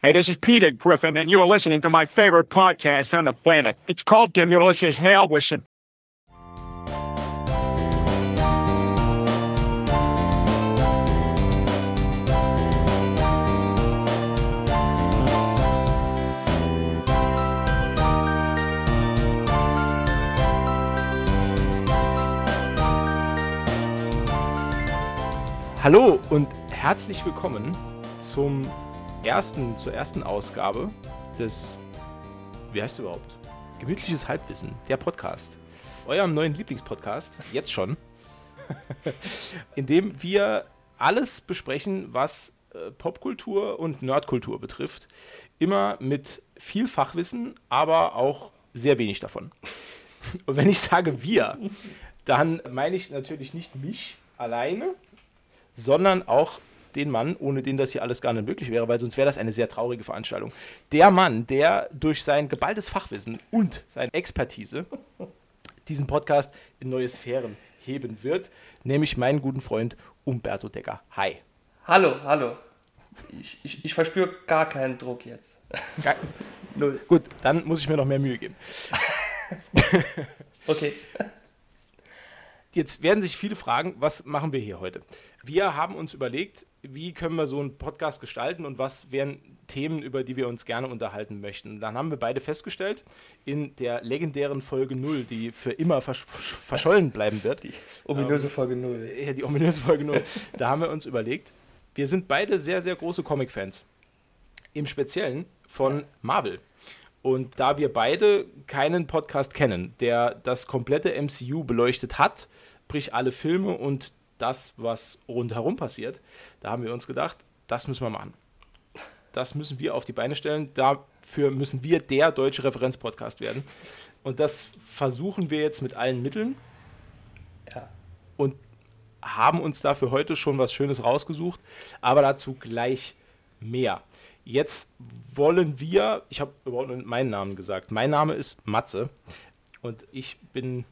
Hey, this is Peter Griffin, and you're listening to my favorite podcast on the planet. It's called Demolicious Hail Wishing. Hallo und herzlich willkommen zum ersten, zur ersten Ausgabe des, wie heißt du überhaupt? Gemütliches Halbwissen, der Podcast. Eurem neuen Lieblingspodcast, jetzt schon. in dem wir alles besprechen, was äh, Popkultur und Nerdkultur betrifft. Immer mit viel Fachwissen, aber auch sehr wenig davon. Und wenn ich sage wir, dann meine ich natürlich nicht mich alleine, sondern auch den Mann, ohne den das hier alles gar nicht möglich wäre, weil sonst wäre das eine sehr traurige Veranstaltung. Der Mann, der durch sein geballtes Fachwissen und seine Expertise diesen Podcast in neue Sphären heben wird, nämlich meinen guten Freund Umberto Decker. Hi. Hallo, hallo. Ich, ich, ich verspüre gar keinen Druck jetzt. Gar, Null. Gut, dann muss ich mir noch mehr Mühe geben. okay. Jetzt werden sich viele fragen, was machen wir hier heute? Wir haben uns überlegt, wie können wir so einen Podcast gestalten und was wären Themen, über die wir uns gerne unterhalten möchten. Dann haben wir beide festgestellt, in der legendären Folge 0, die für immer versch verschollen bleiben wird. Die ominöse ähm, Folge 0. Ja, die ominöse Folge 0. da haben wir uns überlegt, wir sind beide sehr, sehr große Comic-Fans. Im Speziellen von Marvel. Und da wir beide keinen Podcast kennen, der das komplette MCU beleuchtet hat, sprich alle Filme und das, was rundherum passiert, da haben wir uns gedacht, das müssen wir machen. Das müssen wir auf die Beine stellen. Dafür müssen wir der deutsche Referenzpodcast werden. Und das versuchen wir jetzt mit allen Mitteln. Ja. Und haben uns dafür heute schon was Schönes rausgesucht, aber dazu gleich mehr. Jetzt wollen wir, ich habe überhaupt nur meinen Namen gesagt. Mein Name ist Matze und ich bin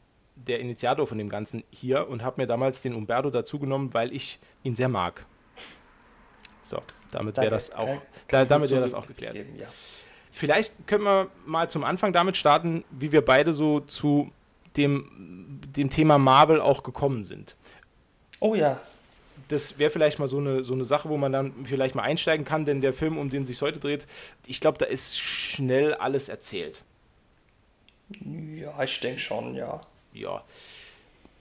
der Initiator von dem Ganzen hier und habe mir damals den Umberto dazugenommen, weil ich ihn sehr mag. So, damit wäre das auch, kann damit wäre das auch geklärt. Geben, ja. Vielleicht können wir mal zum Anfang damit starten, wie wir beide so zu dem, dem Thema Marvel auch gekommen sind. Oh ja, das wäre vielleicht mal so eine, so eine Sache, wo man dann vielleicht mal einsteigen kann, denn der Film, um den sich heute dreht, ich glaube, da ist schnell alles erzählt. Ja, ich denke schon, ja. Ja.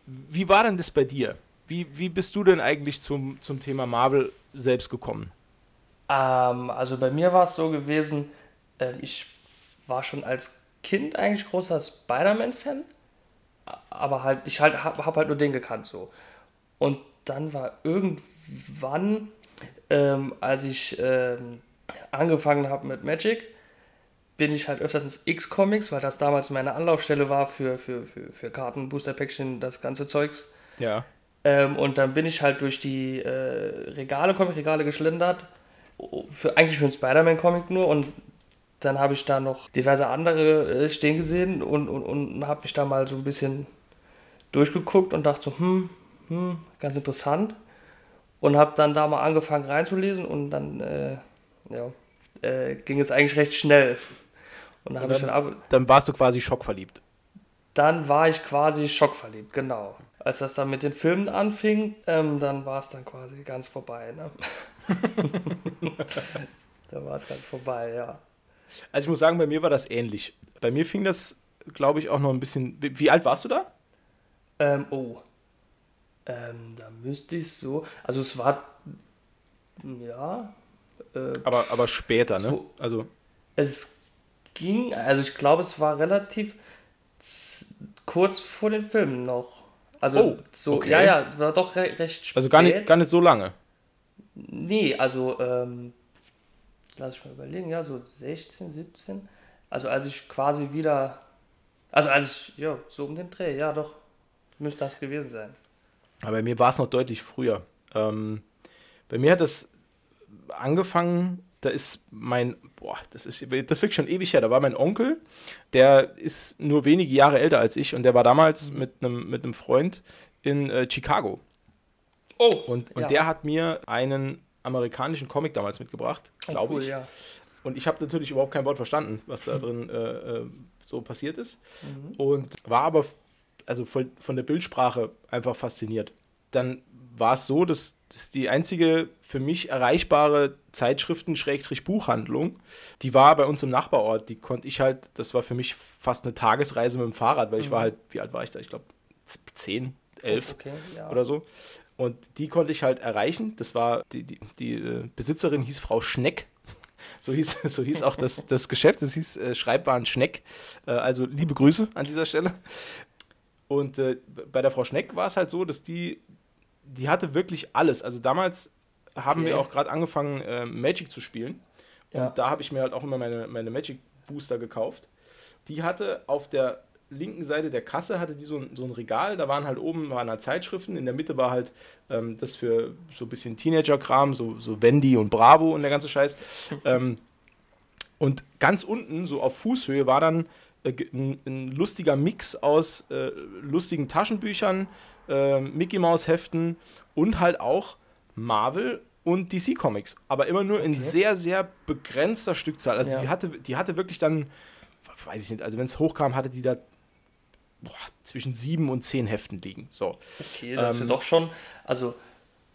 Wie war denn das bei dir? Wie, wie bist du denn eigentlich zum, zum Thema Marvel selbst gekommen? Ähm, also bei mir war es so gewesen, äh, ich war schon als Kind eigentlich großer Spider-Man-Fan, aber halt, ich halt, habe hab halt nur den gekannt so. Und dann war irgendwann, ähm, als ich ähm, angefangen habe mit Magic, bin ich halt öfters ins X-Comics, weil das damals meine Anlaufstelle war für, für, für, für Karten, Booster-Päckchen, das ganze Zeugs. Ja. Ähm, und dann bin ich halt durch die äh, Regale, Comic-Regale geschlendert, für, eigentlich für einen Spider-Man-Comic nur und dann habe ich da noch diverse andere äh, stehen gesehen und, und, und habe mich da mal so ein bisschen durchgeguckt und dachte so, hm, hm, ganz interessant. Und habe dann da mal angefangen reinzulesen und dann äh, ja, äh, ging es eigentlich recht schnell. Und dann, und dann, dann, warst du quasi schockverliebt. Dann war ich quasi schockverliebt, genau. Als das dann mit den Filmen anfing, ähm, dann war es dann quasi ganz vorbei. Ne? da war es ganz vorbei, ja. Also ich muss sagen, bei mir war das ähnlich. Bei mir fing das, glaube ich, auch noch ein bisschen. Wie alt warst du da? Ähm, oh, ähm, da müsste ich so. Also es war. Ja. Äh, aber, aber später, ne? Also. Es ging, also ich glaube, es war relativ kurz vor den Filmen noch. Also oh, so, okay. ja, ja, war doch re recht spät. Also gar nicht, gar nicht so lange. Nee, also, ähm, lass ich mal überlegen, ja, so 16, 17. Also als ich quasi wieder, also als ich, ja, so um den Dreh, ja doch, müsste das gewesen sein. Aber bei mir war es noch deutlich früher. Ähm, bei mir hat es angefangen, da ist mein, boah, das ist, das ist wirklich schon ewig her, da war mein Onkel, der ist nur wenige Jahre älter als ich und der war damals mit einem mit Freund in äh, Chicago. Oh! Und, und ja. der hat mir einen amerikanischen Comic damals mitgebracht, glaube oh, cool, ich. Ja. Und ich habe natürlich überhaupt kein Wort verstanden, was da drin äh, äh, so passiert ist. Und war aber also von, von der Bildsprache einfach fasziniert. Dann war es so, dass, dass die einzige für mich erreichbare Zeitschriften-Buchhandlung, die war bei uns im Nachbarort. Die konnte ich halt, das war für mich fast eine Tagesreise mit dem Fahrrad, weil ich war halt, wie alt war ich da? Ich glaube 10, 11 Okay, ja. oder so. Und die konnte ich halt erreichen. Das war, die, die, die äh, Besitzerin hieß Frau Schneck. So hieß, so hieß auch das, das Geschäft. Es hieß äh, Schreibwaren Schneck. Äh, also liebe Grüße an dieser Stelle. Und äh, bei der Frau Schneck war es halt so, dass die, die hatte wirklich alles. Also damals haben Okay. wir auch gerade angefangen, äh, Magic zu spielen. Und Ja. da habe ich mir halt auch immer meine, meine Magic Booster gekauft. Die hatte auf der linken Seite der Kasse hatte die so ein, so ein Regal, da waren halt oben waren halt Zeitschriften, in der Mitte war halt ähm, das für so ein bisschen Teenager-Kram, so, so Wendy und Bravo und der ganze Scheiß. ähm, und ganz unten, so auf Fußhöhe, war dann äh, ein, ein lustiger Mix aus äh, lustigen Taschenbüchern, äh, Mickey Mouse Heften und halt auch Marvel und DC Comics, aber immer nur in Okay. sehr, sehr begrenzter Stückzahl. Also Ja. die, hatte, die hatte wirklich dann, weiß ich nicht, also wenn es hochkam, hatte die da boah, zwischen sieben und zehn Heften liegen. So. Okay, das ist Ähm, ja doch schon, also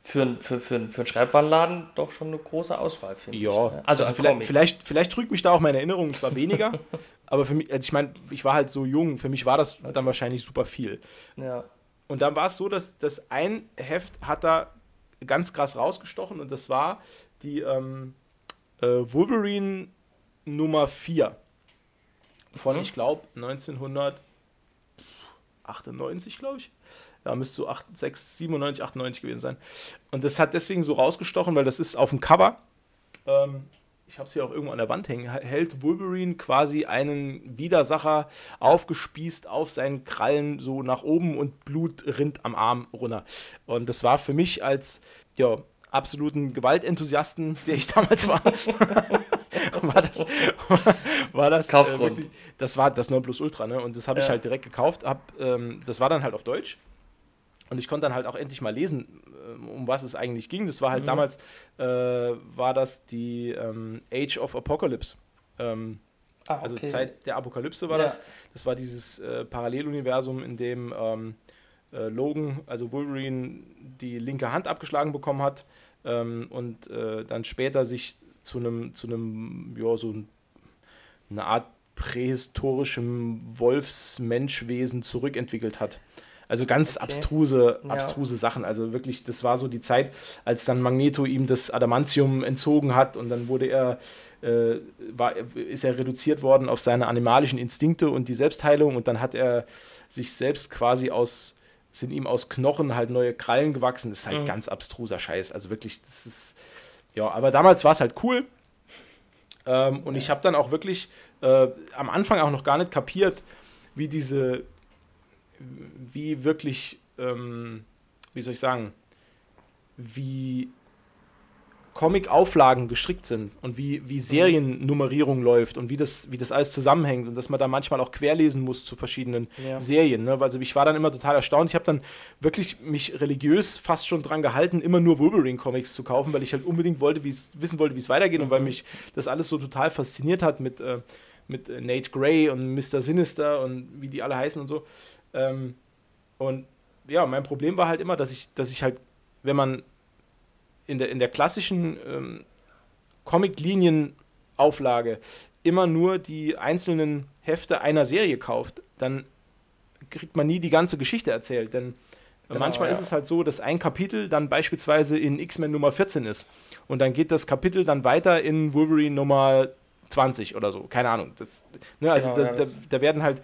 für, ein- für, für, für einen Schreibwarenladen doch schon eine große Auswahl, finde ich. Ja, ne? also, an vielleicht, vielleicht, vielleicht trügt mich da auch meine Erinnerung, es war weniger, aber für mich, also ich meine, ich war halt so jung, für mich war das dann wahrscheinlich super viel. Ja, Und dann war es so, dass das ein Heft hat da ganz krass rausgestochen und das war die ähm, äh, Wolverine Nummer 4 von, Mhm. ich glaube, 1998, glaube ich. Ja, müsste so 8, 6, 97, 98 gewesen sein. Und das hat deswegen so rausgestochen, weil das ist auf dem Cover. Ähm, ich habe es hier auch irgendwo an der Wand hängen. Hält Wolverine quasi einen Widersacher aufgespießt auf seinen Krallen so nach oben und Blut rinnt am Arm runter. Und das war für mich als ja, absoluten Gewaltenthusiasten, der ich damals war, war das, war das äh, Kaufgrund. wirklich, das war das Nonplusultra, ne? Und das habe ich Ja. halt direkt gekauft. Hab, ähm, das war dann halt auf Deutsch. Und ich konnte dann halt auch endlich mal lesen, ähm, um was es eigentlich ging. Das war halt Mhm. damals, äh, war das die ähm, Age of Apocalypse. Ähm, ah, also okay. Zeit der Apokalypse war Ja. das. Das war dieses äh, Paralleluniversum, in dem ähm, äh, Logan, also Wolverine, die linke Hand abgeschlagen bekommen hat ähm, und äh, dann später sich zu einem, zu einem, ja, so ein, eine Art prähistorischem Wolfsmenschwesen zurückentwickelt hat. Also ganz Okay. abstruse, Ja. abstruse Sachen. Also wirklich, das war so die Zeit, als dann Magneto ihm das Adamantium entzogen hat und dann wurde er, äh, war, ist er reduziert worden auf seine animalischen Instinkte und die Selbstheilung und dann hat er sich selbst quasi aus, sind ihm aus Knochen halt neue Krallen gewachsen. Das ist halt Mhm. ganz abstruser Scheiß. Also wirklich, das ist, ja, aber damals war es halt cool. Ähm, und ich habe dann auch wirklich äh, am Anfang auch noch gar nicht kapiert, wie diese, wie wirklich, ähm, wie soll ich sagen, wie Comic-Auflagen gestrickt sind und wie, wie Seriennummerierung läuft und wie das, wie das alles zusammenhängt und dass man da manchmal auch querlesen muss zu verschiedenen Ja. Serien. Ne? Also ich war dann immer total erstaunt. Ich habe dann wirklich mich religiös fast schon dran gehalten, immer nur Wolverine-Comics zu kaufen, weil ich halt unbedingt wollte, wissen wollte, wie es weitergeht und weil mich das alles so total fasziniert hat mit, äh, mit äh, Nate Gray und Mr. Sinister und wie die alle heißen und so. Ähm, und ja, mein Problem war halt immer, dass ich, dass ich halt, wenn man in der, in der klassischen ähm, Comic-Linien-Auflage immer nur die einzelnen Hefte einer Serie kauft, dann kriegt man nie die ganze Geschichte erzählt. Denn Genau, manchmal ja. ist es halt so, dass ein Kapitel dann beispielsweise in X-Men Nummer 14 ist. Und dann geht das Kapitel dann weiter in Wolverine Nummer 20 oder so. Keine Ahnung. Das, ne, also Genau, da, ja, da, das- da werden halt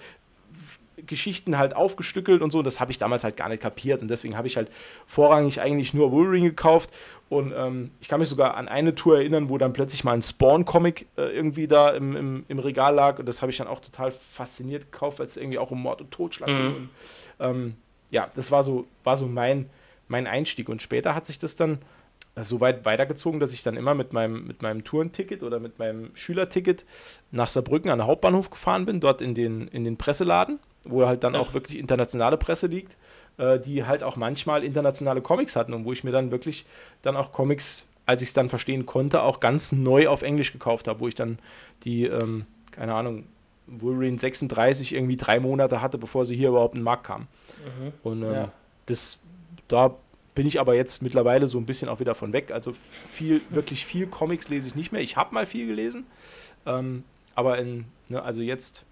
Geschichten halt aufgestückelt und so. Das habe ich damals halt gar nicht kapiert und deswegen habe ich halt vorrangig eigentlich nur Wolverine gekauft und ähm, ich kann mich sogar an eine Tour erinnern, wo dann plötzlich mal ein Spawn-Comic äh, irgendwie da im, im, im Regal lag und das habe ich dann auch total fasziniert gekauft, weil es irgendwie auch um Mord und Totschlag ging. Mhm. Und, ähm, ja, das war so, war so mein, mein Einstieg und später hat sich das dann äh, so weit weitergezogen, dass ich dann immer mit meinem, mit meinem Tourenticket oder mit meinem Schülerticket nach Saarbrücken an den Hauptbahnhof gefahren bin, dort in den, in den Presseladen, wo halt dann auch wirklich internationale Presse liegt, äh, die halt auch manchmal internationale Comics hatten und wo ich mir dann wirklich dann auch Comics als ich es dann verstehen konnte, auch ganz neu auf Englisch gekauft habe, wo ich dann die, ähm, keine Ahnung, Wolverine 36 irgendwie drei Monate hatte, bevor sie hier überhaupt in den Markt kam. Mhm. Und ähm, ja. das, da bin ich aber jetzt mittlerweile so ein bisschen auch wieder von weg. Also viel, wirklich viel Comics lese ich nicht mehr. Ich habe mal viel gelesen, ähm, aber in, ne, also jetzt,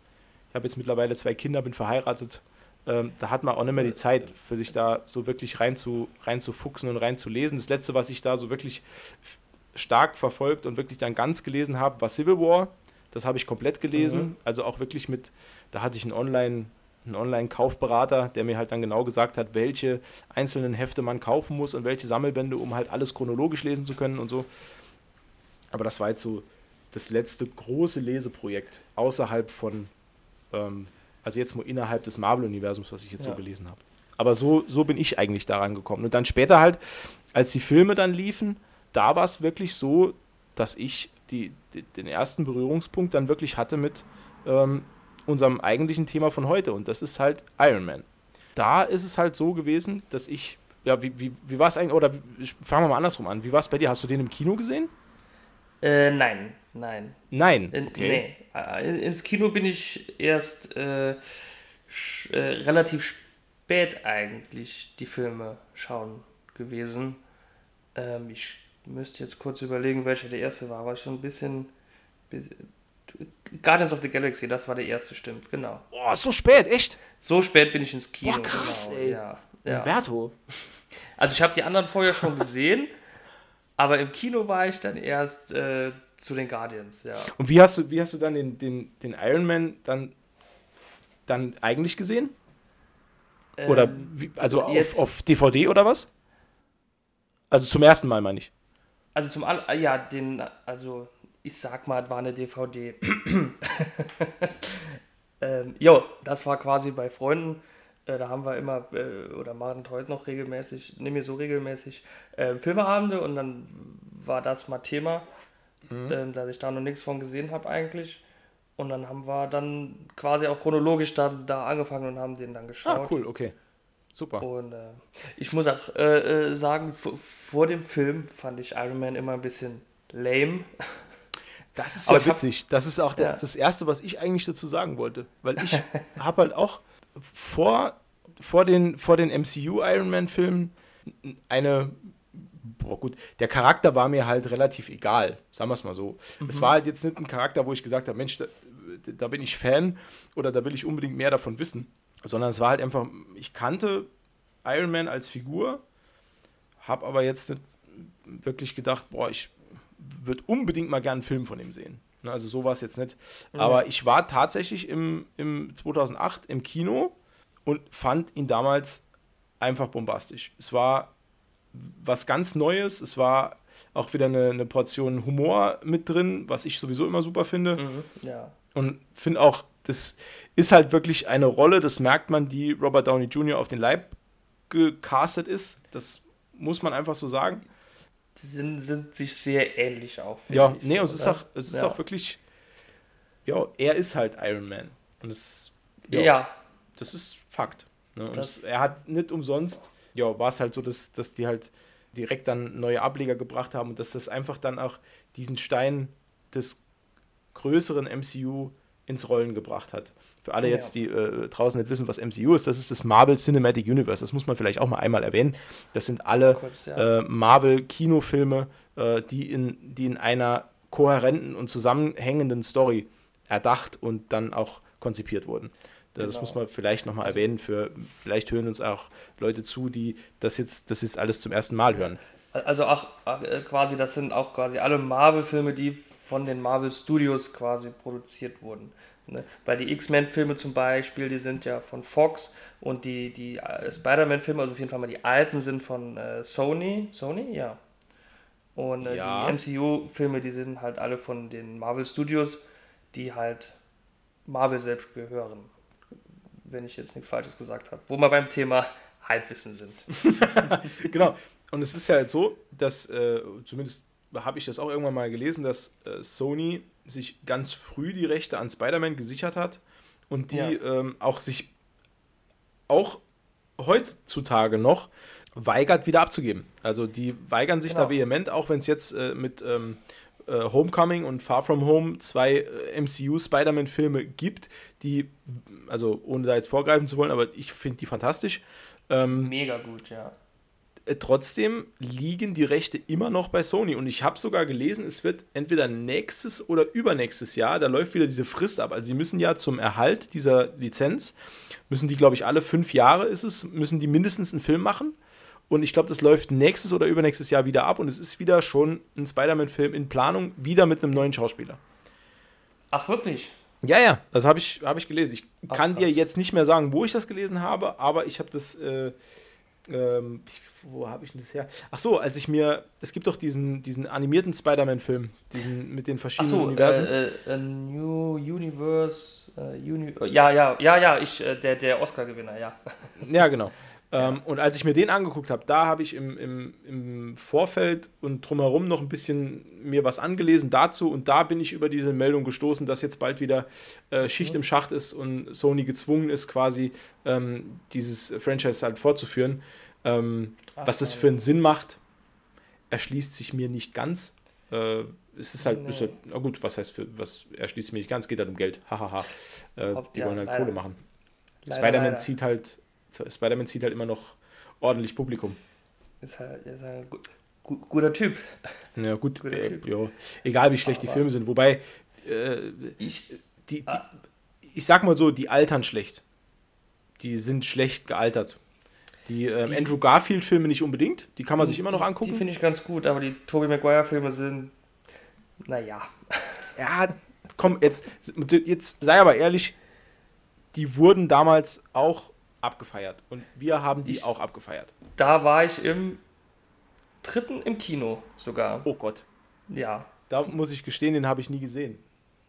habe jetzt mittlerweile zwei Kinder, bin verheiratet. Ähm, da hat man auch nicht mehr die Zeit, für sich da so wirklich rein zu, rein zu fuchsen und rein zu lesen. Das letzte, was ich da so wirklich stark verfolgt und wirklich dann ganz gelesen habe, war Civil War. Das habe ich komplett gelesen. Mhm. Also auch wirklich mit, da hatte ich einen Online- einen Online-Kaufberater, der mir halt dann genau gesagt hat, welche einzelnen Hefte man kaufen muss und welche Sammelbände, um halt alles chronologisch lesen zu können und so. Aber das war jetzt so das letzte große Leseprojekt außerhalb von, ähm, also jetzt nur innerhalb des Marvel-Universums, was ich jetzt ja. so gelesen habe. Aber so, so bin ich eigentlich daran gekommen. Und dann später halt, als die Filme dann liefen, da war es wirklich so, dass ich die, die, den ersten Berührungspunkt dann wirklich hatte mit ähm, unserem eigentlichen Thema von heute und das ist halt Iron Man. Da ist es halt so gewesen, dass ich, ja, wie, wie, wie war es eigentlich, oder fangen wir mal andersrum an, wie war es bei dir? Hast du den im Kino gesehen? Äh, nein, nein. Nein, okay. Nee, äh, ins Kino bin ich erst äh, äh, relativ spät eigentlich die Filme schauen gewesen. Ähm, ich müsste jetzt kurz überlegen, welcher der erste war, war schon ein bisschen, Guardians of the Galaxy, das war der erste, stimmt, genau. Boah, so spät, echt? So spät bin ich ins Kino. Boah, krass, genau. ey. Ja, ja. Umberto. Also ich habe die anderen vorher schon gesehen, aber im Kino war ich dann erst äh, zu den Guardians, ja. Und wie hast du, wie hast du dann den, den, den Iron Man dann, dann eigentlich gesehen? Oder ähm, wie, also auf, auf DVD oder was? Also zum ersten Mal meine ich. Also zum ja, den, also ich sag mal, es war eine DVD. ähm, jo, das war quasi bei Freunden. Äh, da haben wir immer, äh, oder machen heute noch regelmäßig, nehmen wir so regelmäßig äh, Filmeabende und dann war das mal Thema, mhm. Ähm, dass ich da noch nichts von gesehen habe eigentlich. Und dann haben wir dann quasi auch chronologisch da, da angefangen und haben den dann geschaut. Ah, cool, okay. Super. Und äh, ich muss auch äh, äh, sagen, vor dem Film fand ich Iron Man immer ein bisschen lame. Das ist ja witzig. Hab, das ist auch der, ja. das Erste, was ich eigentlich dazu sagen wollte. Weil ich habe halt auch vor, vor den, vor den MCU Iron Man-Filmen eine. Boah, gut, der Charakter war mir halt relativ egal, sagen wir es mal so. Mhm. Es war halt jetzt nicht ein Charakter, wo ich gesagt habe, Mensch, da, da bin ich Fan oder da will ich unbedingt mehr davon wissen, sondern es war halt einfach, ich kannte Iron Man als Figur, habe aber jetzt nicht wirklich gedacht, boah, ich würde unbedingt mal gerne einen Film von ihm sehen. Ne, also so war es jetzt nicht. Mhm. Aber ich war tatsächlich im, im 2008 im Kino und fand ihn damals einfach bombastisch. Es war was ganz Neues. Es war auch wieder eine, eine Portion Humor mit drin, was ich sowieso immer super finde. Mhm, ja. Und finde auch, das ist halt wirklich eine Rolle, das merkt man, die Robert Downey Jr. auf den Leib gecastet ist. Das muss man einfach so sagen sind, sind sich sehr ähnlich auch. Ja, nee, und es ist, auch, es ist ja. auch wirklich, ja, er ist halt Iron Man. Und es, ja, ja. das ist Fakt. Ne? Das, er hat nicht umsonst, ja, war es halt so, dass, dass die halt direkt dann neue Ableger gebracht haben und dass das einfach dann auch diesen Stein des größeren MCU ins Rollen gebracht hat. Für alle ja. jetzt, die äh, draußen nicht wissen, was MCU ist, das ist das Marvel Cinematic Universe. Das muss man vielleicht auch mal einmal erwähnen. Das sind alle Kurz, ja. äh, Marvel-Kinofilme, äh, die, in, die in einer kohärenten und zusammenhängenden Story erdacht und dann auch konzipiert wurden. Das genau. muss man vielleicht nochmal also, erwähnen. Für, vielleicht hören uns auch Leute zu, die das jetzt, das jetzt alles zum ersten Mal hören. Also auch äh, quasi, das sind auch quasi alle Marvel-Filme, die von den Marvel Studios quasi produziert wurden. Ne? Weil die X-Men-Filme zum Beispiel, die sind ja von Fox und die, die äh, Spider-Man-Filme, also auf jeden Fall mal die alten, sind von äh, Sony. Sony, ja. Und äh, ja. die MCU-Filme, die sind halt alle von den Marvel Studios, die halt Marvel selbst gehören. Wenn ich jetzt nichts Falsches gesagt habe. Wo wir beim Thema Halbwissen sind. genau. Und es ist ja halt so, dass äh, zumindest habe ich das auch irgendwann mal gelesen, dass äh, Sony sich ganz früh die Rechte an Spider-Man gesichert hat und die ja. ähm, auch sich auch heutzutage noch weigert, wieder abzugeben. Also die weigern sich Genau. da vehement, auch wenn es jetzt äh, mit ähm, äh, Homecoming und Far From Home zwei äh, MCU-Spider-Man-Filme gibt, die, also ohne da jetzt vorgreifen zu wollen, aber ich finde die fantastisch. Ähm, Mega gut, ja. äh, trotzdem liegen die Rechte immer noch bei Sony. Und ich habe sogar gelesen, es wird entweder nächstes oder übernächstes Jahr, da läuft wieder diese Frist ab. Also sie müssen ja zum Erhalt dieser Lizenz, müssen die, glaube ich, alle fünf Jahre ist es, müssen die mindestens einen Film machen. Und ich glaube, das läuft nächstes oder übernächstes Jahr wieder ab. Und es ist wieder schon ein Spider-Man-Film in Planung, wieder mit einem neuen Schauspieler. Ach, wirklich? Ja, ja, das habe ich, hab ich gelesen. Ich Ach, kann dir krass. jetzt nicht mehr sagen, wo ich das gelesen habe, aber ich habe das. Äh, ähm, wo habe ich denn das her? Ach so, als ich mir. Es gibt doch diesen, diesen animierten Spider-Man-Film, diesen mit den Ach verschiedenen so, Universen. äh, äh, New Universe, äh, Uni ja, ja, ja, ja, ich, äh, der, der Oscar-Gewinner, ja. Ja, genau. Ähm, und als ich mir den angeguckt habe, da habe ich im, im, im Vorfeld und drumherum noch ein bisschen mir was angelesen dazu und da bin ich über diese Meldung gestoßen, dass jetzt bald wieder äh, Schicht im Schacht ist und Sony gezwungen ist, quasi ähm, dieses Franchise halt fortzuführen. Ähm, Ach, was das für einen Sinn macht, erschließt sich mir nicht ganz. Äh, es ist halt, Nee. ist halt, na gut, was heißt für, was erschließt sich mir nicht ganz, geht halt um Geld. Hahaha. äh, Ob- die ja, wollen halt leider. Kohle machen. Spider-Man zieht halt, Spider-Man zieht halt immer noch ordentlich Publikum. Ist halt, ist halt ein gu gu guter Typ. Ja, gut, Guter äh, Typ. ja, egal wie schlecht die Aber- Filme sind. Wobei, äh, Ich, die, die, Ah. ich sag mal so, die altern schlecht. Die sind schlecht gealtert. Die, ähm, Die- Andrew Garfield-Filme nicht unbedingt, die kann man sich immer noch die, angucken. Die finde ich ganz gut, aber die Tobey Maguire-Filme sind, naja. Ja, komm, jetzt, jetzt sei aber ehrlich, die wurden damals auch abgefeiert. Und wir haben die Ich- auch abgefeiert. Da war ich im dritten im Kino sogar. Oh Gott. Ja. Da muss ich gestehen, den habe ich nie gesehen.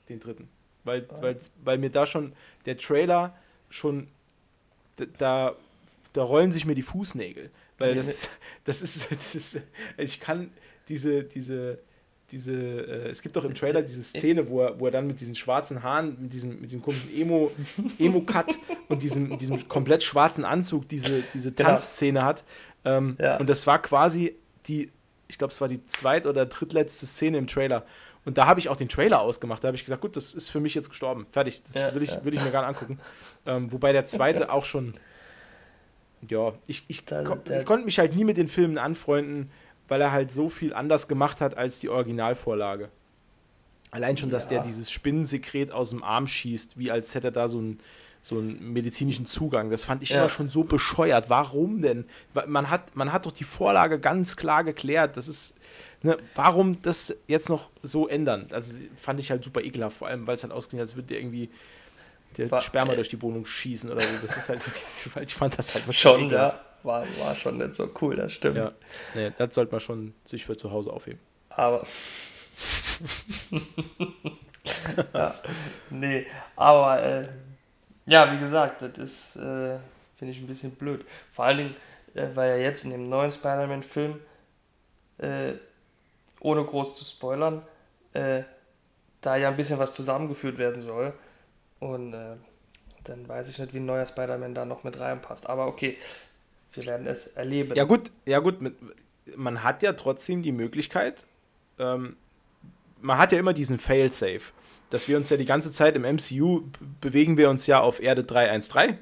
Den dritten. Weil, Ah. weil, weil mir da schon der Trailer schon. Da, da rollen sich mir die Fußnägel. Weil Nee, das, das ist. Das ist ich kann diese. diese diese, äh, es gibt doch im Trailer diese Szene, wo er, wo er dann mit diesen schwarzen Haaren, mit diesem, mit diesem komischen Emo, Emo-Cut und diesem, diesem komplett schwarzen Anzug diese, diese. Tanzszene hat. Ähm, Ja. Und das war quasi die, ich glaube, es war die zweit- oder drittletzte Szene im Trailer. Und da habe ich auch den Trailer ausgemacht. Da habe ich gesagt, gut, das ist für mich jetzt gestorben. Fertig. Das Ja, will, ich, ja. will ich mir gar nicht angucken. Ähm, wobei der zweite auch schon. Ja, ich, ich, ich konnte mich halt nie mit den Filmen anfreunden, weil er halt so viel anders gemacht hat als die Originalvorlage. Allein schon, dass Ja. der dieses Spinnensekret aus dem Arm schießt, wie als hätte er da so einen, so einen medizinischen Zugang. Das fand ich Ja. immer schon so bescheuert. Warum denn? Man hat, man hat doch die Vorlage ganz klar geklärt. Das ist, ne, warum das jetzt noch so ändern? Also fand ich halt super ekelhaft, vor allem, weil es halt ausgesehen hat, als würde der irgendwie der Sperma durch die Wohnung schießen oder so. Das ist halt ich fand das halt Schon, ja. War, war schon nicht so cool, das stimmt. Ja, nee, das sollte man schon sich für zu Hause aufheben. Aber. ja, nee, aber äh, ja, wie gesagt, das ist, äh, finde ich ein bisschen blöd. Vor allen Dingen, äh, weil ja jetzt in dem neuen Spider-Man-Film, äh, ohne groß zu spoilern, äh, da ja ein bisschen was zusammengeführt werden soll. Und äh, dann weiß ich nicht, wie ein neuer Spider-Man da noch mit reinpasst. Aber okay, wir werden es erleben. Ja gut, ja gut, mit, man hat ja trotzdem die Möglichkeit, ähm, man hat ja immer diesen Fail-Safe, dass wir uns ja die ganze Zeit im MCU bewegen wir uns ja auf Erde 313,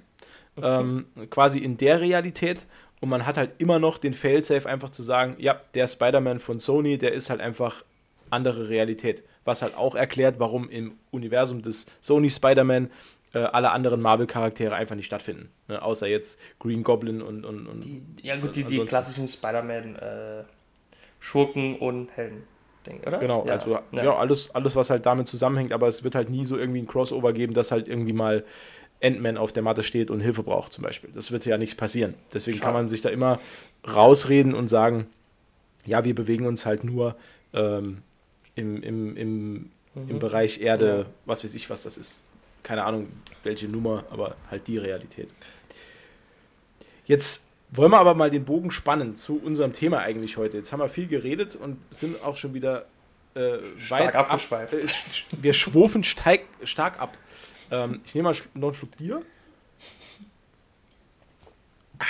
ähm, quasi in der Realität und man hat halt immer noch den Fail-Safe einfach zu sagen, ja, der Spider-Man von Sony, der ist halt einfach andere Realität, was halt auch erklärt, warum im Universum des Sony Spider-Man äh, alle anderen Marvel-Charaktere einfach nicht stattfinden, ne? außer jetzt Green Goblin und, und, und Die, ja gut, die, die klassischen Spider-Man äh, Schurken und Helden, oder? Genau, ja. also ja, alles, alles, was halt damit zusammenhängt, aber es wird halt nie so irgendwie ein Crossover geben, dass halt irgendwie mal Ant-Man auf der Matte steht und Hilfe braucht, zum Beispiel. Das wird ja nicht passieren. Deswegen kann Schade. man sich da immer rausreden und sagen, ja, wir bewegen uns halt nur ähm, im, im, im, im Mhm. Bereich Erde, Ja. was weiß ich, was das ist. Keine Ahnung, welche Nummer, aber halt die Realität. Jetzt wollen wir aber mal den Bogen spannen zu unserem Thema eigentlich heute. Jetzt haben wir viel geredet und sind auch schon wieder äh, weit ab- abgeschweift. Äh, sch- wir schwufen steig, stark ab. Ähm, ich nehme mal noch einen Schluck Bier. Ah.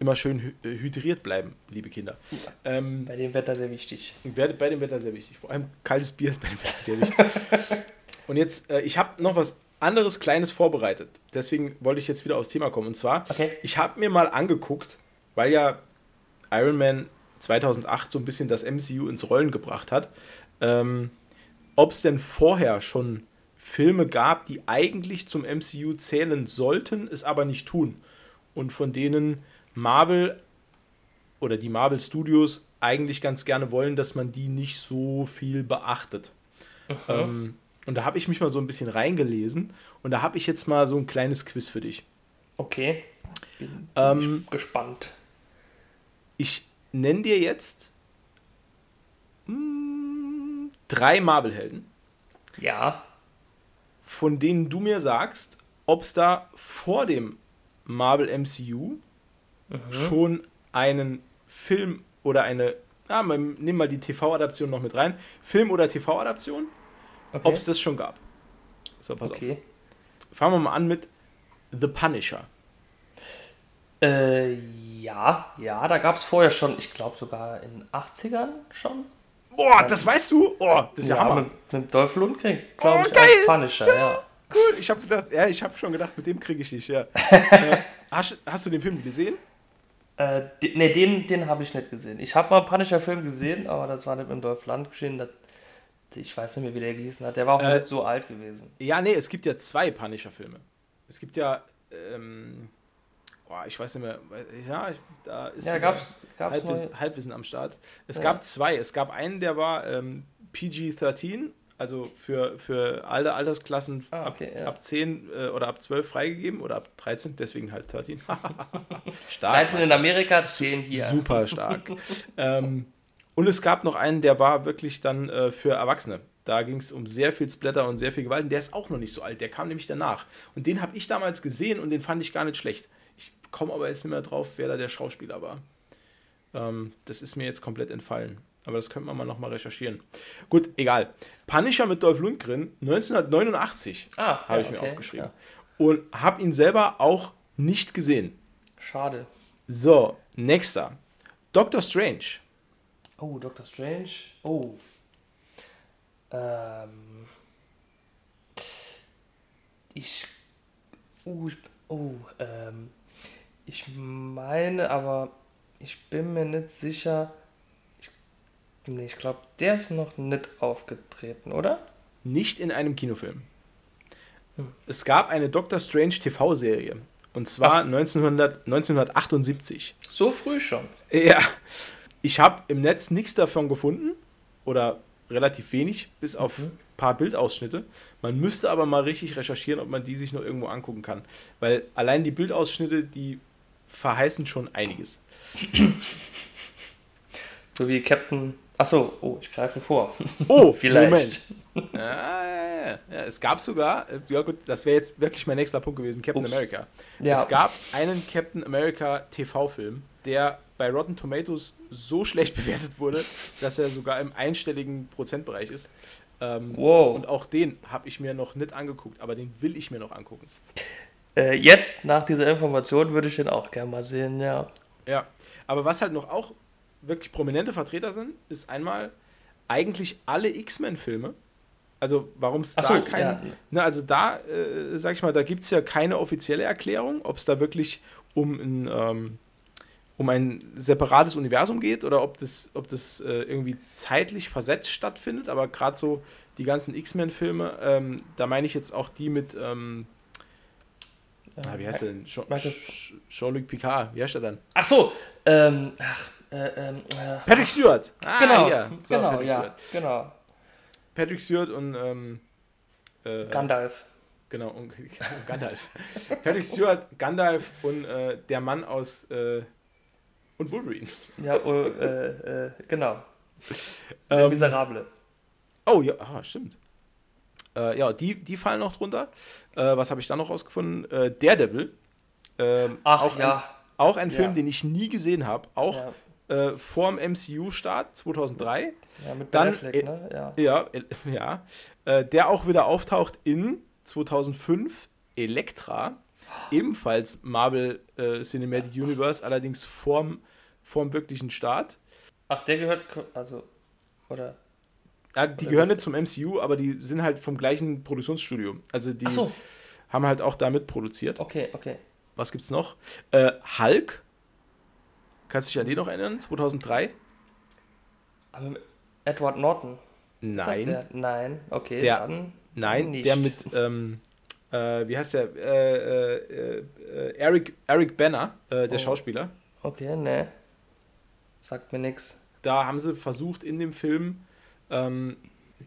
immer schön hy äh, hydriert bleiben, liebe Kinder. Ähm, Bei dem Wetter sehr wichtig. bei dem Wetter sehr wichtig. Vor allem kaltes Bier ist bei dem Wetter sehr wichtig. Und jetzt, äh, ich habe noch was anderes Kleines vorbereitet. Deswegen wollte ich jetzt wieder aufs Thema kommen. Und zwar, Okay. ich habe mir mal angeguckt, weil ja Iron Man 2008 so ein bisschen das MCU ins Rollen gebracht hat, ähm, ob es denn vorher schon Filme gab, die eigentlich zum MCU zählen sollten, es aber nicht tun. Und von denen Marvel oder die Marvel Studios eigentlich ganz gerne wollen, dass man die nicht so viel beachtet. Ähm, und da habe ich mich mal so ein bisschen reingelesen und da habe ich jetzt mal so ein kleines Quiz für dich. Okay. Bin, Ähm, gespannt. Ich nenne dir jetzt mm, drei Marvel-Helden, Ja. von denen du mir sagst, ob es da vor dem Marvel MCU schon einen Film oder eine, ah, man- nimm mal die TV-Adaption noch mit rein, Film- oder TV-Adaption, Okay. ob es das schon gab. So, pass okay. auf. Fangen wir mal an mit The Punisher. Äh, ja, ja, da gab es vorher schon, ich glaube sogar in den 80ern schon. Boah, das weißt du? Oh, das ist ja, Hammer. mit, mit Dolph Lundgren, glaube Oh, ich, geil. als Punisher, ja. Cool, ich habe gedacht, ja, ich habe schon gedacht, mit dem kriege ich dich, ja. äh, hast, hast du den Film gesehen? Äh, ne, den, den habe ich nicht gesehen. Ich habe mal einen Punisher-Film gesehen, aber das war nicht mit Dolph Lundgren. Das, ich weiß nicht mehr, wie der gehießen hat. Der war auch Äh, nicht so alt gewesen. Ja, nee, es gibt ja zwei Punisher-Filme. Es gibt ja, ähm, boah, ich weiß nicht mehr, ja, da ist Ja, gab's, gab's Halbwissen, neue. Halbwissen am Start. Es Ja. gab zwei. Es gab einen, der war ähm, PG-13, also für, für alle Altersklassen Ah, okay, ab, ja. ab 10 äh, oder ab 12 freigegeben oder ab 13, deswegen halt 13. Stark. 13 in Amerika, 10 hier. Super stark. ähm, und es gab noch einen, der war wirklich dann äh, für Erwachsene. Da ging es um sehr viel Splatter und sehr viel Gewalt. Und der ist auch noch nicht so alt. Der kam nämlich danach. Und den habe ich damals gesehen und den fand ich gar nicht schlecht. Ich komme aber jetzt nicht mehr drauf, wer da der Schauspieler war. Ähm, das ist mir jetzt komplett entfallen. Aber das könnte man mal nochmal recherchieren. Gut, egal. Punisher mit Dolph Lundgren, 1989 Ah, habe ja, ich mir okay, aufgeschrieben. ja. Und habe ihn selber auch nicht gesehen. Schade. So, nächster. Doctor Strange. Oh, Doctor Strange. Oh. Ähm. Ich. Oh, ich, oh ähm. Ich meine, aber ich bin mir nicht sicher. Ich, nee, ich glaube, der ist noch nicht aufgetreten, oder? Nicht in einem Kinofilm. Hm. Es gab eine Doctor Strange TV-Serie. Und zwar 1900, 1978. So früh schon. Ja. Ich habe im Netz nichts davon gefunden. Oder relativ wenig, bis auf ein paar Bildausschnitte. Man müsste aber mal richtig recherchieren, ob man die sich noch irgendwo angucken kann. Weil allein die Bildausschnitte, die verheißen schon einiges. So wie Captain. Achso, oh, ich greife vor. Oh, Vielleicht. Moment. Ja, ja, ja, ja. Es gab sogar, äh, ja gut, das wäre jetzt wirklich mein nächster Punkt gewesen, Captain Ups. America. Es gab einen Captain America TV-Film, der bei Rotten Tomatoes so schlecht bewertet wurde, dass er sogar im einstelligen Prozentbereich ist. Ähm, Wow. Und auch den habe ich mir noch nicht angeguckt, aber den will ich mir noch angucken. Äh, jetzt, nach dieser Information, würde ich den auch gerne mal sehen, ja. Ja, aber was halt noch auch wirklich prominente Vertreter sind, ist einmal eigentlich alle X-Men-Filme. Also warum es da so, kein... ja. Ne, also da, äh, sag ich mal, da gibt es ja keine offizielle Erklärung, ob es da wirklich um ein, ähm, um ein separates Universum geht oder ob das, ob das äh, irgendwie zeitlich versetzt stattfindet. Aber gerade so die ganzen X-Men-Filme, ähm, da meine ich jetzt auch die mit... Ähm, ah, wie heißt der denn? Jean-Luc Picard, wie heißt der dann? Ach so, ähm, ach, äh, ähm, äh, Patrick Stewart. Ah, genau, hier. So, genau, Patrick ja, Stewart. genau. Patrick Stewart und ähm, äh, Gandalf. genau und Gandalf. Patrick Stewart, Gandalf und äh, der Mann aus äh, und Wolverine. Ja, oh, äh, äh, genau. Der Ähm, Miserable. oh ja, ah, stimmt. Äh, ja, die, die fallen noch drunter. Äh, was habe ich da noch rausgefunden? Äh, Daredevil. Ähm, Ach auch ja, Ein, auch ein Ja. Film, den ich nie gesehen habe. Auch ja, äh, vor dem MCU-Start 2003. ja, mit dann, Affleck, äh, ne? Ja. Ja, ja. Äh, der auch wieder auftaucht in 2005 Elektra. Ebenfalls Marvel äh, Cinematic Universe, allerdings vorm, vorm wirklichen Start. Ach, der gehört, also, oder? Ja, die Oder gehören nicht zum MCU, aber die sind halt vom gleichen Produktionsstudio. Also die so, haben halt auch da mitproduziert. okay, okay. Was gibt's noch? Äh, Hulk. Kannst du dich an den noch erinnern? 2003? Aber Edward Norton. Nein. der? Nein, okay, Der- dann. Nein, nicht. der mit, ähm, äh, wie heißt der? Äh, äh, äh, Eric, Eric Banner, äh, der Oh. Schauspieler. Okay, ne. Sagt mir nix. Da haben sie versucht in dem Film ähm,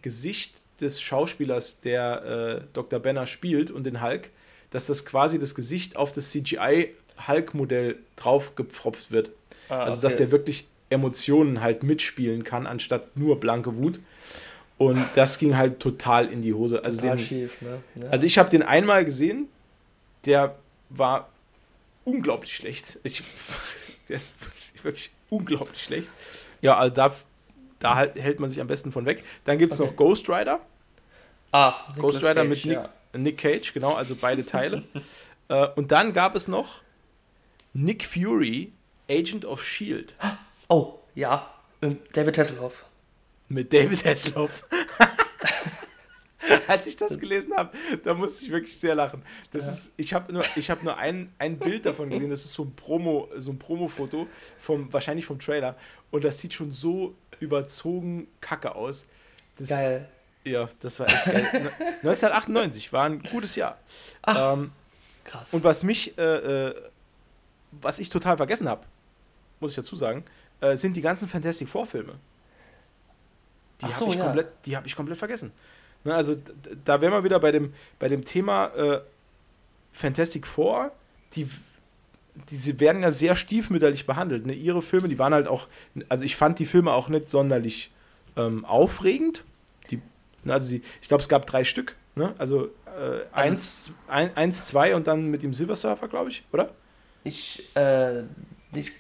Gesicht des Schauspielers, der äh, Dr. Banner spielt und den Hulk, dass das quasi das Gesicht auf das CGI-Hulk-Modell draufgepfropft wird. Ah, Also, okay. dass der wirklich Emotionen halt mitspielen kann, anstatt nur blanke Wut. Und das ging halt total in die Hose. Also, Total den, schief, ne? Ja. also ich habe den einmal gesehen, der war unglaublich schlecht. Ich, der ist wirklich, wirklich unglaublich schlecht. Ja, also da, da halt, hält man sich am besten von weg. Dann gibt es Okay. noch Ghost Rider. ah, Ghost Nicolas Rider Cage, mit Nick, ja. Nick Cage, genau, also beide Teile. äh, und dann gab es noch Nick Fury, Agent of Shield, Oh, ja. ähm, David Hasselhoff. Mit David Hasselhoff. Als ich das gelesen habe, da musste ich wirklich sehr lachen. Das Ja. ist, ich habe nur, ich habe nur ein, ein Bild davon gesehen. Das ist so ein Promo, so ein Promo-Foto vom, wahrscheinlich vom Trailer. Und das sieht schon so überzogen kacke aus. Das, Geil. Ja, das war echt geil. Ne- 1998 war ein gutes Jahr. Ach. Ähm, Krass. Und was mich, äh, äh, was ich total vergessen habe, muss ich dazu sagen, äh, sind die ganzen Fantastic Four Filme. Die Ach habe so, ich, ja. komplett, die hab ich komplett vergessen. Ne, also da wären wir wieder bei dem, bei dem Thema äh, Fantastic Four. Die, diese werden ja sehr stiefmütterlich behandelt. Ne? Ihre Filme, die waren halt auch, also ich fand die Filme auch nicht sonderlich ähm, aufregend. Die, ne, also die, ich glaube, es gab drei Stück. Ne? Also äh, eins, ein, eins, zwei und dann mit dem Silver Surfer, glaube ich, oder? Ich, äh, ich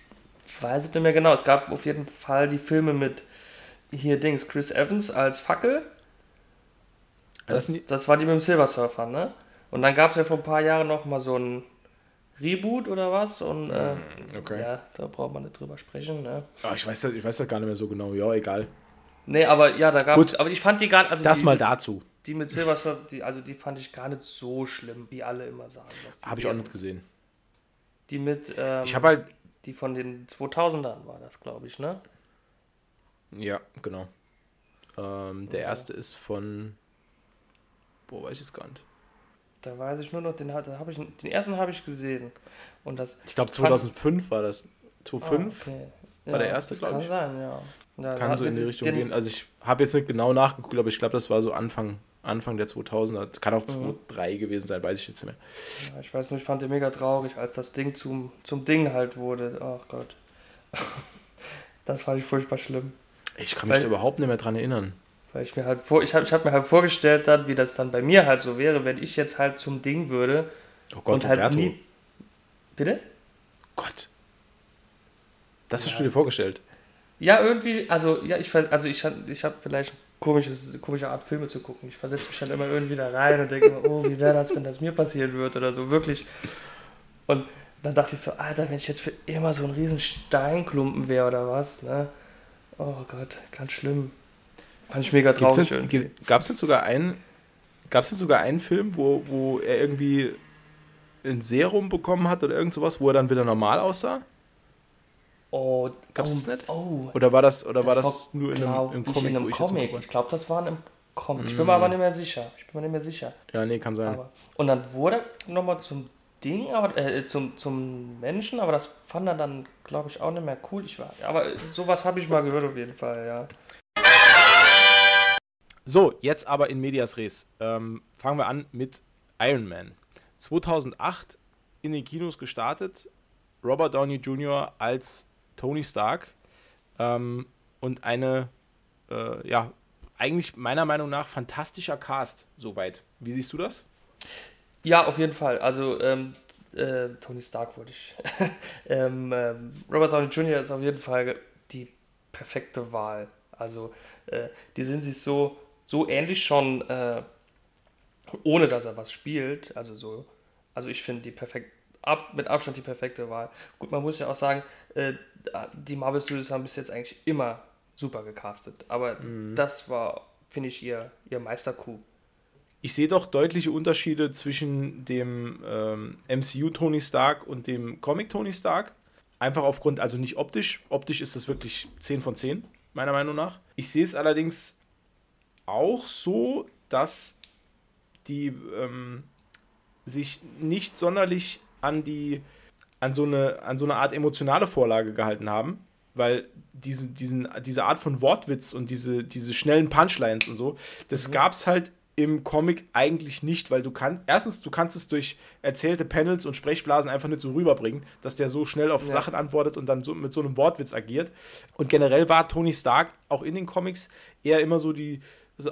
weiß es nicht mehr genau. Es gab auf jeden Fall die Filme mit hier Dings, Chris Evans als Fackel. Das Das, war die mit dem Silver Surfer, ne? Und dann gab es ja vor ein paar Jahren noch mal so ein Reboot oder was. Und äh, okay. ja, da braucht man nicht drüber sprechen, ne? Ah, ich, weiß das, ich weiß das gar nicht mehr so genau. Ja, egal. Nee, aber ja, da gab es. Gut. Aber ich fand die gar also Das die, mal dazu. Die mit Silver Surfer, die, also die fand ich gar nicht so schlimm, wie alle immer sagen. Habe ich auch nicht gesehen. Die mit, ähm, Ich habe halt. die von den 2000ern war das, glaube ich, ne? Ja, genau. Ähm, der erste ist von. Boah, weiß ich es gar nicht. Da weiß ich nur noch, den, hab ich, den ersten habe ich gesehen. Und das. Ich glaube, Fand- 2005 war das. 2005 Ah, okay. war der erste, das glaub kann ich. sein, ja. ja kann so in die den- Richtung den, gehen. Also, ich habe jetzt nicht genau nachgeguckt, aber ich glaube, das war so Anfang, Anfang der 2000er. Kann auch Mhm. 2003 gewesen sein, weiß ich jetzt nicht mehr. Ja, ich weiß nur, ich fand den mega traurig, als das Ding zum, zum Ding halt wurde. Ach Gott. das fand ich furchtbar schlimm. Ich kann mich Weil- da überhaupt nicht mehr dran erinnern. Weil ich mir halt vor, ich habe ich hab mir halt vorgestellt, dann, wie das dann bei mir halt so wäre, wenn ich jetzt halt zum Ding würde Oh Gott, und halt nie. Bitte? Gott. Das hast Ja. du dir vorgestellt. Ja, irgendwie, also ja, ich also ich, ich habe vielleicht komisches, komische Art Filme zu gucken. Ich versetze mich dann immer irgendwie da rein und denke immer, oh, wie wäre das, wenn das mir passieren würde oder so, wirklich. Und dann dachte ich so, Alter, wenn ich jetzt für immer so ein riesen Steinklumpen wäre oder was, ne? Oh Gott, ganz schlimm. Fand ich mega Gab traurig es irgendwie. jetzt, sogar einen, gab's jetzt sogar einen Film, wo, wo er irgendwie ein Serum bekommen hat oder irgend sowas, wo er dann wieder normal aussah? Oh, Gab's oh, das nicht? Oh, Oder war das, oder war das war, nur in einem, im ich, Comic, in einem ich Comic. mal Ich glaube, das war einem Comic. Ich bin Mm. mir aber nicht mehr sicher. Ich bin mir nicht mehr sicher. Ja, nee, kann sein. Aber, und dann wurde er nochmal zum Ding, aber äh, zum, zum Menschen, aber das fand er dann, glaube ich, auch nicht mehr cool. Ich war, aber sowas habe ich mal gehört auf jeden Fall, ja. So, jetzt aber in Medias Res. Ähm, fangen wir an mit Iron Man. 2008 in den Kinos gestartet. Robert Downey Jr. als Tony Stark. Ähm, und eine, äh, ja, eigentlich meiner Meinung nach fantastischer Cast soweit. Wie siehst du das? Ja, auf jeden Fall. Also, ähm, äh, Tony Stark wollte ich. ähm, ähm, Robert Downey Jr. ist auf jeden Fall die perfekte Wahl. Also, äh, die sind sich so, so ähnlich schon, äh, ohne dass er was spielt. Also so Also ich finde die perfekt, ab, mit Abstand die perfekte Wahl. Gut, man muss ja auch sagen, äh, die Marvel Studios haben bis jetzt eigentlich immer super gecastet. Aber das war, finde ich, ihr, ihr Meistercoup. Ich sehe doch deutliche Unterschiede zwischen dem ähm, MCU Tony Stark und dem Comic Tony Stark. Einfach aufgrund, also nicht optisch. Optisch ist das wirklich 10 von 10, meiner Meinung nach. Ich sehe es allerdings auch so, dass die ähm, sich nicht sonderlich an die an so eine an so eine Art emotionale Vorlage gehalten haben, weil diese, diesen, diese Art von Wortwitz und diese, diese schnellen Punchlines und so, das gab es halt im Comic eigentlich nicht, weil du kannst, erstens, du kannst es durch erzählte Panels und Sprechblasen einfach nicht so rüberbringen, dass der so schnell auf Ja. Sachen antwortet und dann so mit so einem Wortwitz agiert. Und generell war Tony Stark auch in den Comics eher immer so die, so,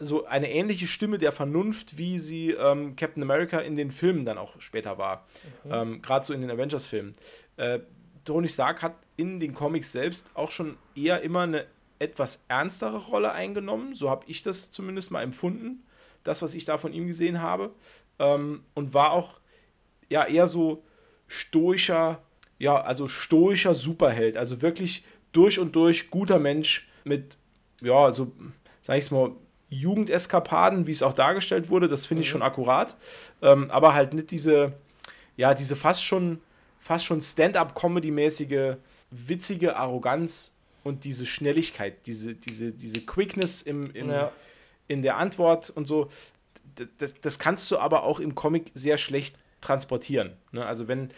so eine ähnliche Stimme der Vernunft, wie sie ähm, Captain America in den Filmen dann auch später war. Ähm, Gerade so in den Avengers-Filmen. Äh, Tony Stark hat in den Comics selbst auch schon eher immer eine etwas ernstere Rolle eingenommen. So habe ich das zumindest mal empfunden, das, was ich da von ihm gesehen habe. Ähm, und war auch ja eher so stoischer, ja, also stoischer Superheld. Also wirklich durch und durch guter Mensch mit, ja, so, sag ich's mal, Jugendeskapaden, wie es auch dargestellt wurde. Das finde ich schon akkurat. Ähm, aber halt nicht diese, ja, diese fast schon, fast schon Stand-up-Comedy-mäßige, witzige Arroganz und diese Schnelligkeit, diese, diese, diese Quickness im, im, Ja. in der Antwort und so. Das, das kannst du aber auch im Comic sehr schlecht transportieren. Ne? Also wenn,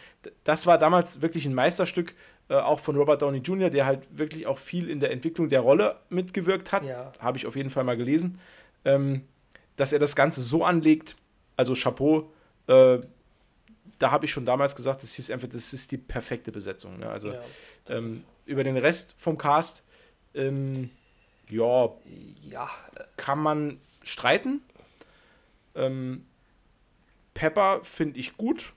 das war damals wirklich ein Meisterstück, äh, auch von Robert Downey Jr., der halt wirklich auch viel in der Entwicklung der Rolle mitgewirkt hat. Ja. Habe ich auf jeden Fall mal gelesen. Ähm, dass er das Ganze so anlegt, also Chapeau, äh, da habe ich schon damals gesagt, das ist einfach, das ist die perfekte Besetzung. Ne? Also Ja. ähm, über den Rest vom Cast, ähm, ja, Ja, kann man streiten. Ähm, Pepper finde ich gut.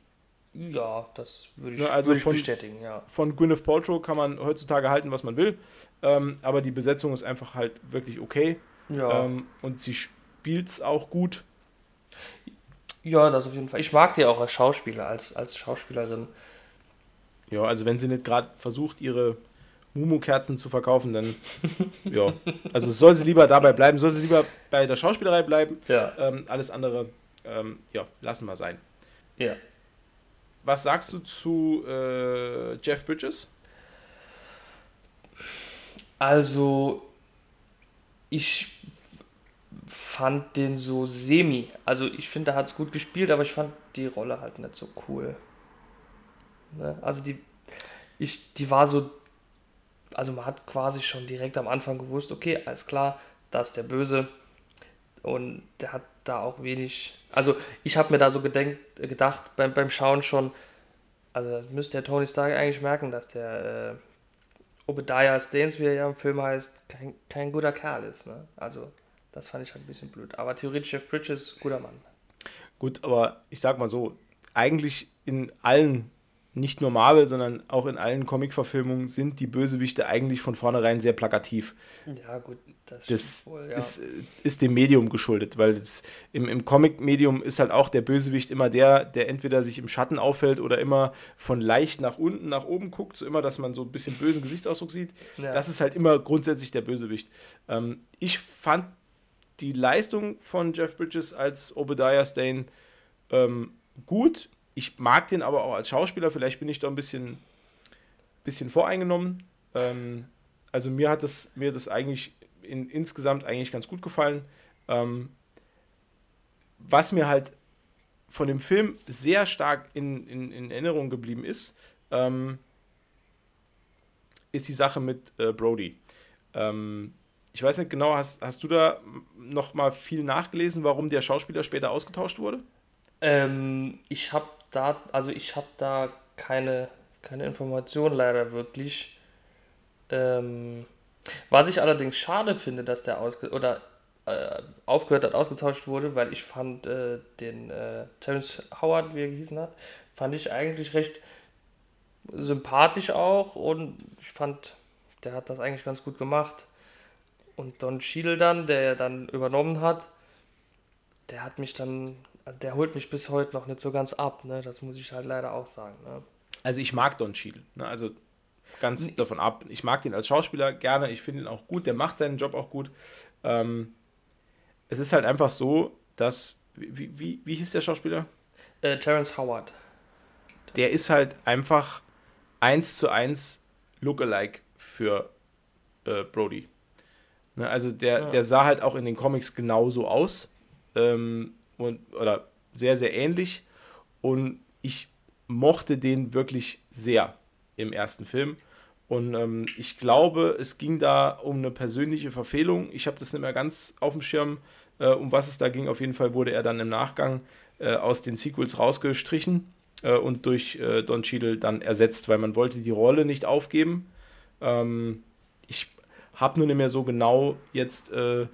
ja, das würde ich, Ja, also würde ich von- bestätigen, ja. Von Gwyneth Paltrow kann man heutzutage halten, was man will. Ähm, aber die Besetzung ist einfach halt wirklich okay. Ja. Ähm, und sie spielt es auch gut. ja, das auf jeden Fall. Ich mag die auch als Schauspieler, als, als Schauspielerin. Ja, also wenn sie nicht gerade versucht, ihre Mumu-Kerzen zu verkaufen, dann ja. Also soll sie lieber dabei bleiben, soll sie lieber bei der Schauspielerei bleiben. Ja. Ähm, alles andere, ähm, ja, lassen wir sein. Ja. Was sagst du zu äh, Jeff Bridges? Also, ich fand den so semi. Also, ich finde, er hat es gut gespielt, aber ich fand die Rolle halt nicht so cool. Ne? Also, die, ich, die war so. Also, man hat quasi schon direkt am Anfang gewusst, okay, alles klar, das ist der Böse. Und der hat da auch wenig. Also, ich habe mir da so gedenkt, gedacht beim, beim Schauen schon, also, müsste der Tony Stark eigentlich merken, dass der. Äh, Obadiah Staines, wie er ja im Film heißt, kein, kein guter Kerl ist. Ne? Also, das fand ich halt ein bisschen blöd. Aber theoretisch Jeff Bridges, guter Mann. Gut, aber ich sag mal so, eigentlich in allen, nicht nur Marvel, sondern auch in allen Comic-Verfilmungen sind die Bösewichte eigentlich von vornherein sehr plakativ. Ja, gut, das, Das wohl, ja. ist, ist dem Medium geschuldet, weil das, im, im Comic-Medium ist halt auch der Bösewicht immer der, der entweder sich im Schatten auffällt oder immer von leicht nach unten, nach oben guckt, so immer, dass man so ein bisschen bösen Gesichtsausdruck sieht. Ja. Das ist halt immer grundsätzlich der Bösewicht. Ähm, ich fand die Leistung von Jeff Bridges als Obadiah Stane ähm, gut. Ich mag den aber auch als Schauspieler. Vielleicht bin ich da ein bisschen, bisschen voreingenommen. Ähm, also mir hat das, mir das eigentlich in, insgesamt eigentlich ganz gut gefallen. Ähm, was mir halt von dem Film sehr stark in, in, in Erinnerung geblieben ist, ähm, ist die Sache mit äh, Brody. Ähm, ich weiß nicht genau, hast, hast du da noch mal viel nachgelesen, warum der Schauspieler später ausgetauscht wurde? Ähm, ich habe da, also ich habe da keine, keine Information leider wirklich. Ähm, was ich allerdings schade finde, dass der ausge oder äh, aufgehört hat, ausgetauscht wurde, weil ich fand äh, den äh, Terrence Howard, wie er gehießen hat, fand ich eigentlich recht sympathisch auch und ich fand, der hat das eigentlich ganz gut gemacht. Und Don Cheadle dann, der ja dann übernommen hat, der hat mich dann, der holt mich bis heute noch nicht so ganz ab, ne? Das muss ich halt leider auch sagen. Ne? Also ich mag Don Cheadle. Ne? Also ganz nee. davon ab. Ich mag den als Schauspieler gerne. Ich finde ihn auch gut. Der macht seinen Job auch gut. Ähm, es ist halt einfach so, dass wie, wie, wie hieß der Schauspieler? Äh, Terence Howard. Der ist halt einfach eins zu eins Lookalike für äh, Brody. Ne, also der, ja. der sah halt auch in den Comics genauso aus. Ähm, und, oder sehr, sehr ähnlich. Und ich mochte den wirklich sehr im ersten Film. Und ähm, ich glaube, es ging da um eine persönliche Verfehlung. Ich habe das nicht mehr ganz auf dem Schirm, äh, um was es da ging. Auf jeden Fall wurde er dann im Nachgang äh, aus den Sequels rausgestrichen äh, und durch äh, Don Cheadle dann ersetzt, weil man wollte die Rolle nicht aufgeben. Ähm, ich habe nur nicht mehr so genau jetzt äh,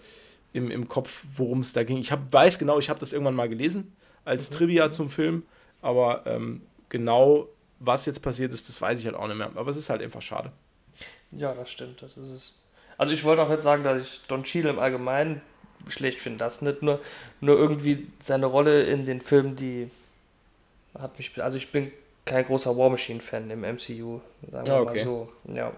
im, im Kopf, worum es da ging. Ich hab, weiß genau, ich habe das irgendwann mal gelesen als mhm. Trivia zum Film, aber ähm, genau was jetzt passiert ist, das weiß ich halt auch nicht mehr. Aber es ist halt einfach schade. Ja, das stimmt, das ist es. Also ich wollte auch nicht sagen, dass ich Don Cheadle im Allgemeinen schlecht finde. Das nicht nur, nur irgendwie seine Rolle in den Filmen, die hat mich. Also ich bin kein großer War Machine-Fan im MCU, sagen wir ah, okay. mal so. Ja.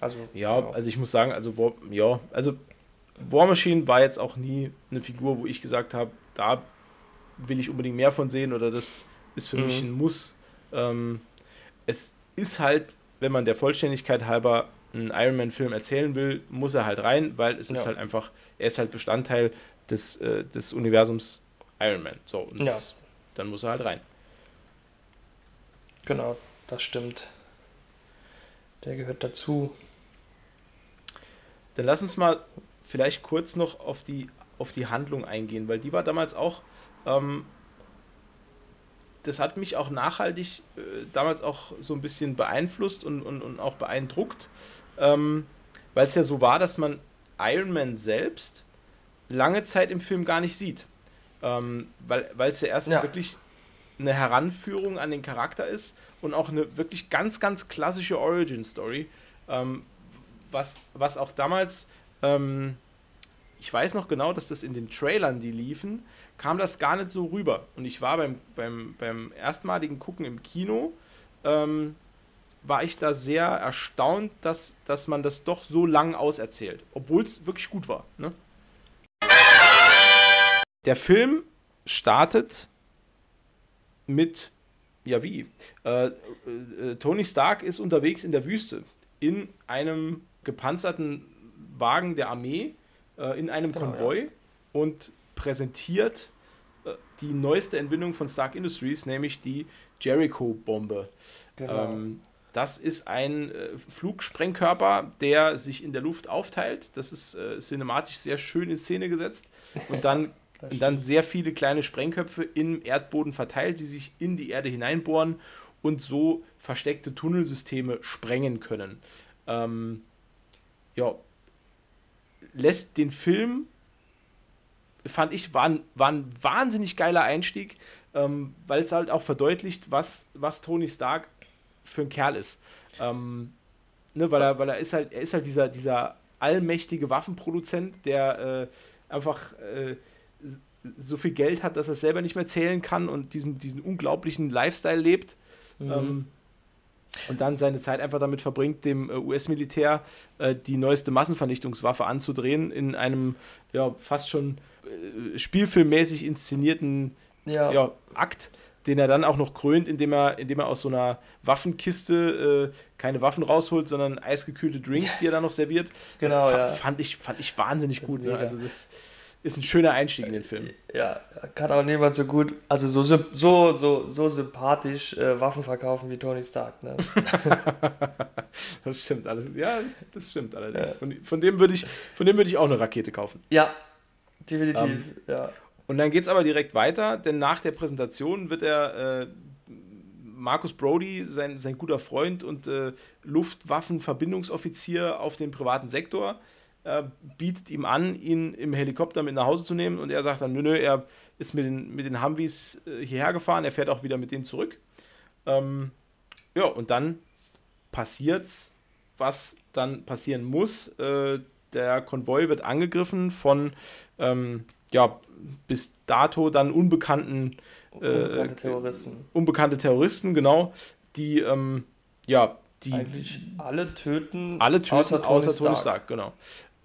Also, ja, ja, also ich muss sagen, also War, ja, also War Machine war jetzt auch nie eine Figur, wo ich gesagt habe, da will ich unbedingt mehr von sehen oder das ist für mhm. mich ein Muss. Ähm, es ist halt, wenn man der Vollständigkeit halber einen Iron Man-Film erzählen will, muss er halt rein, weil es ja. ist halt einfach, er ist halt Bestandteil des, äh, des Universums Iron Man. So, und ja. das, dann muss er halt rein. Genau, das stimmt. Der gehört dazu. Dann lass uns mal vielleicht kurz noch auf die, auf die Handlung eingehen, weil die war damals auch ähm, das hat mich auch nachhaltig äh, damals auch so ein bisschen beeinflusst und, und, und auch beeindruckt, ähm, weil es ja so war, dass man Iron Man selbst lange Zeit im Film gar nicht sieht. Ähm, weil es ja erst ja. wirklich eine Heranführung an den Charakter ist und auch eine wirklich ganz, ganz klassische Origin-Story, ähm, was, was auch damals, ähm, ich weiß noch genau, dass das in den Trailern, die liefen, kam das gar nicht so rüber. Und ich war beim, beim, beim erstmaligen Gucken im Kino, ähm, war ich da sehr erstaunt, dass, dass man das doch so lang auserzählt, obwohl es wirklich gut war. Ne? Der Film startet mit, ja wie, äh, äh, Tony Stark ist unterwegs in der Wüste in einem gepanzerten Wagen der Armee, äh, in einem genau, Konvoi ja. und präsentiert äh, die neueste Entwicklung von Stark Industries, nämlich die Jericho-Bombe. Genau. Ähm, das ist ein äh, Flugsprengkörper, der sich in der Luft aufteilt. Das ist äh, cinematisch sehr schön in Szene gesetzt. Und dann, dann sehr viele kleine Sprengköpfe im Erdboden verteilt, die sich in die Erde hineinbohren und so versteckte Tunnelsysteme sprengen können. Ähm, ja, lässt den Film fand ich, war ein, war ein wahnsinnig geiler Einstieg, ähm, weil es halt auch verdeutlicht, was, was Tony Stark für ein Kerl ist. Ähm, ne, weil er, weil er ist halt, er ist halt dieser, dieser allmächtige Waffenproduzent, der äh, einfach äh, so viel Geld hat, dass er es selber nicht mehr zählen kann und diesen, diesen unglaublichen Lifestyle lebt. Mhm. Ähm, und dann seine Zeit einfach damit verbringt, dem äh, US-Militär äh, die neueste Massenvernichtungswaffe anzudrehen in einem ja, fast schon äh, spielfilmmäßig inszenierten ja. ja. Akt, den er dann auch noch krönt, indem er, indem er aus so einer Waffenkiste äh, keine Waffen rausholt, sondern eisgekühlte Drinks, die er dann noch serviert. Genau, F ja. Fand ich, fand ich wahnsinnig gut. Ne? Also das ist ein schöner Einstieg in den Film. Ja, kann auch niemand so gut, also so, so, so, so sympathisch äh, Waffen verkaufen wie Tony Stark. Ne? das stimmt alles. Ja, das, das stimmt allerdings. Ja. Von, von, dem würde ich, von ich auch eine Rakete kaufen. Ja, definitiv. Um, ähm, ja. Und dann geht es aber direkt weiter, denn nach der Präsentation wird er äh, Markus Brody, sein, sein guter Freund und äh, Luftwaffenverbindungsoffizier auf den privaten Sektor, äh, bietet ihm an, ihn im Helikopter mit nach Hause zu nehmen und er sagt dann, nö, nö, er ist mit den, mit den Humvees äh, hierher gefahren, er fährt auch wieder mit denen zurück. Ähm, ja, und dann passiert's, was dann passieren muss. Äh, der Konvoi wird angegriffen von, ähm, ja, bis dato dann unbekannten Unbekannte äh, Terroristen. Unbekannte Terroristen, genau, die ähm, ja, die eigentlich alle töten, alle töten außer Tony, außer Tony Stark. Stark. genau.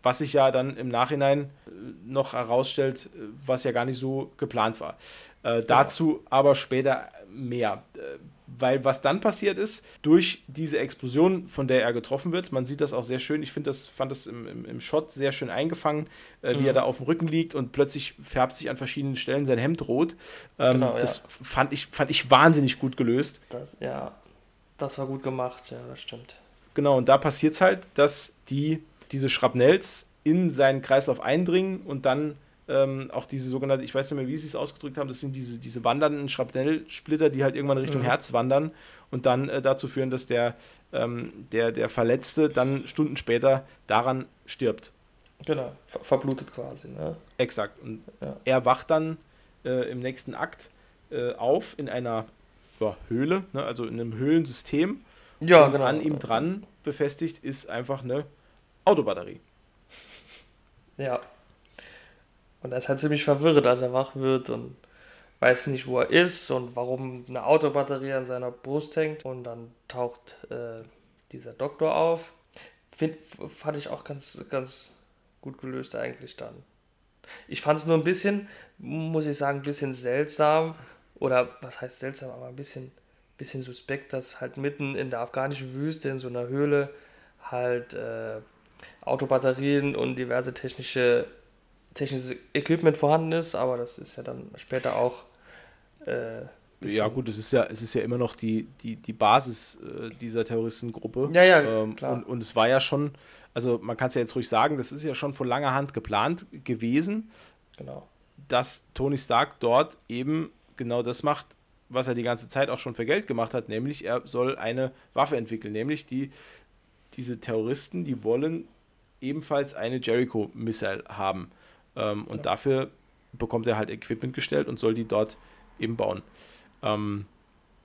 Was sich ja dann im Nachhinein äh, noch herausstellt, äh, was ja gar nicht so geplant war. Äh. Dazu aber später mehr. Äh, weil was dann passiert ist, durch diese Explosion, von der er getroffen wird, man sieht das auch sehr schön, ich finde das, fand das im, im, im, Shot sehr schön eingefangen, äh, wie mhm. er da auf dem Rücken liegt und plötzlich färbt sich an verschiedenen Stellen sein Hemd rot. Ähm, genau, das ja. fand, ich, fand ich wahnsinnig gut gelöst. Das, ja, das war gut gemacht, ja, das stimmt. Genau, und da passiert es halt, dass die, diese Schrapnells in seinen Kreislauf eindringen und dann ähm, auch diese sogenannte, ich weiß nicht mehr, wie sie es ausgedrückt haben, das sind diese, diese wandernden Schrapnellsplitter, die halt irgendwann Richtung mhm. Herz wandern und dann äh, dazu führen, dass der, ähm, der, der Verletzte dann Stunden später daran stirbt. Genau, ver verblutet quasi. Ne? Exakt. Und ja. er wacht dann äh, im nächsten Akt äh, auf in einer ja, Höhle, ne? also in einem Höhlensystem. Ja, und genau. An ihm dran befestigt ist einfach eine Autobatterie. Ja. Und er ist halt ziemlich verwirrt, als er wach wird und weiß nicht, wo er ist und warum eine Autobatterie an seiner Brust hängt. Und dann taucht äh, dieser Doktor auf. Find, fand ich auch ganz, ganz gut gelöst eigentlich dann. Ich fand es nur ein bisschen, muss ich sagen, ein bisschen seltsam. Oder was heißt seltsam, aber ein bisschen, bisschen suspekt, dass halt mitten in der afghanischen Wüste in so einer Höhle halt äh, Autobatterien und diverse technische technisches Equipment vorhanden ist, aber das ist ja dann später auch. Äh, ja, gut, es ist ja, es ist ja immer noch die, die, die Basis äh, dieser Terroristengruppe. Ja, ja, ähm, klar. Und, und es war ja schon, also man kann es ja jetzt ruhig sagen, das ist ja schon von langer Hand geplant gewesen, genau. dass Tony Stark dort eben genau das macht, was er die ganze Zeit auch schon für Geld gemacht hat, nämlich er soll eine Waffe entwickeln, nämlich die, diese Terroristen, die wollen ebenfalls eine Jericho-Missile haben. Ähm, und ja. dafür bekommt er halt Equipment gestellt und soll die dort eben bauen. Ähm,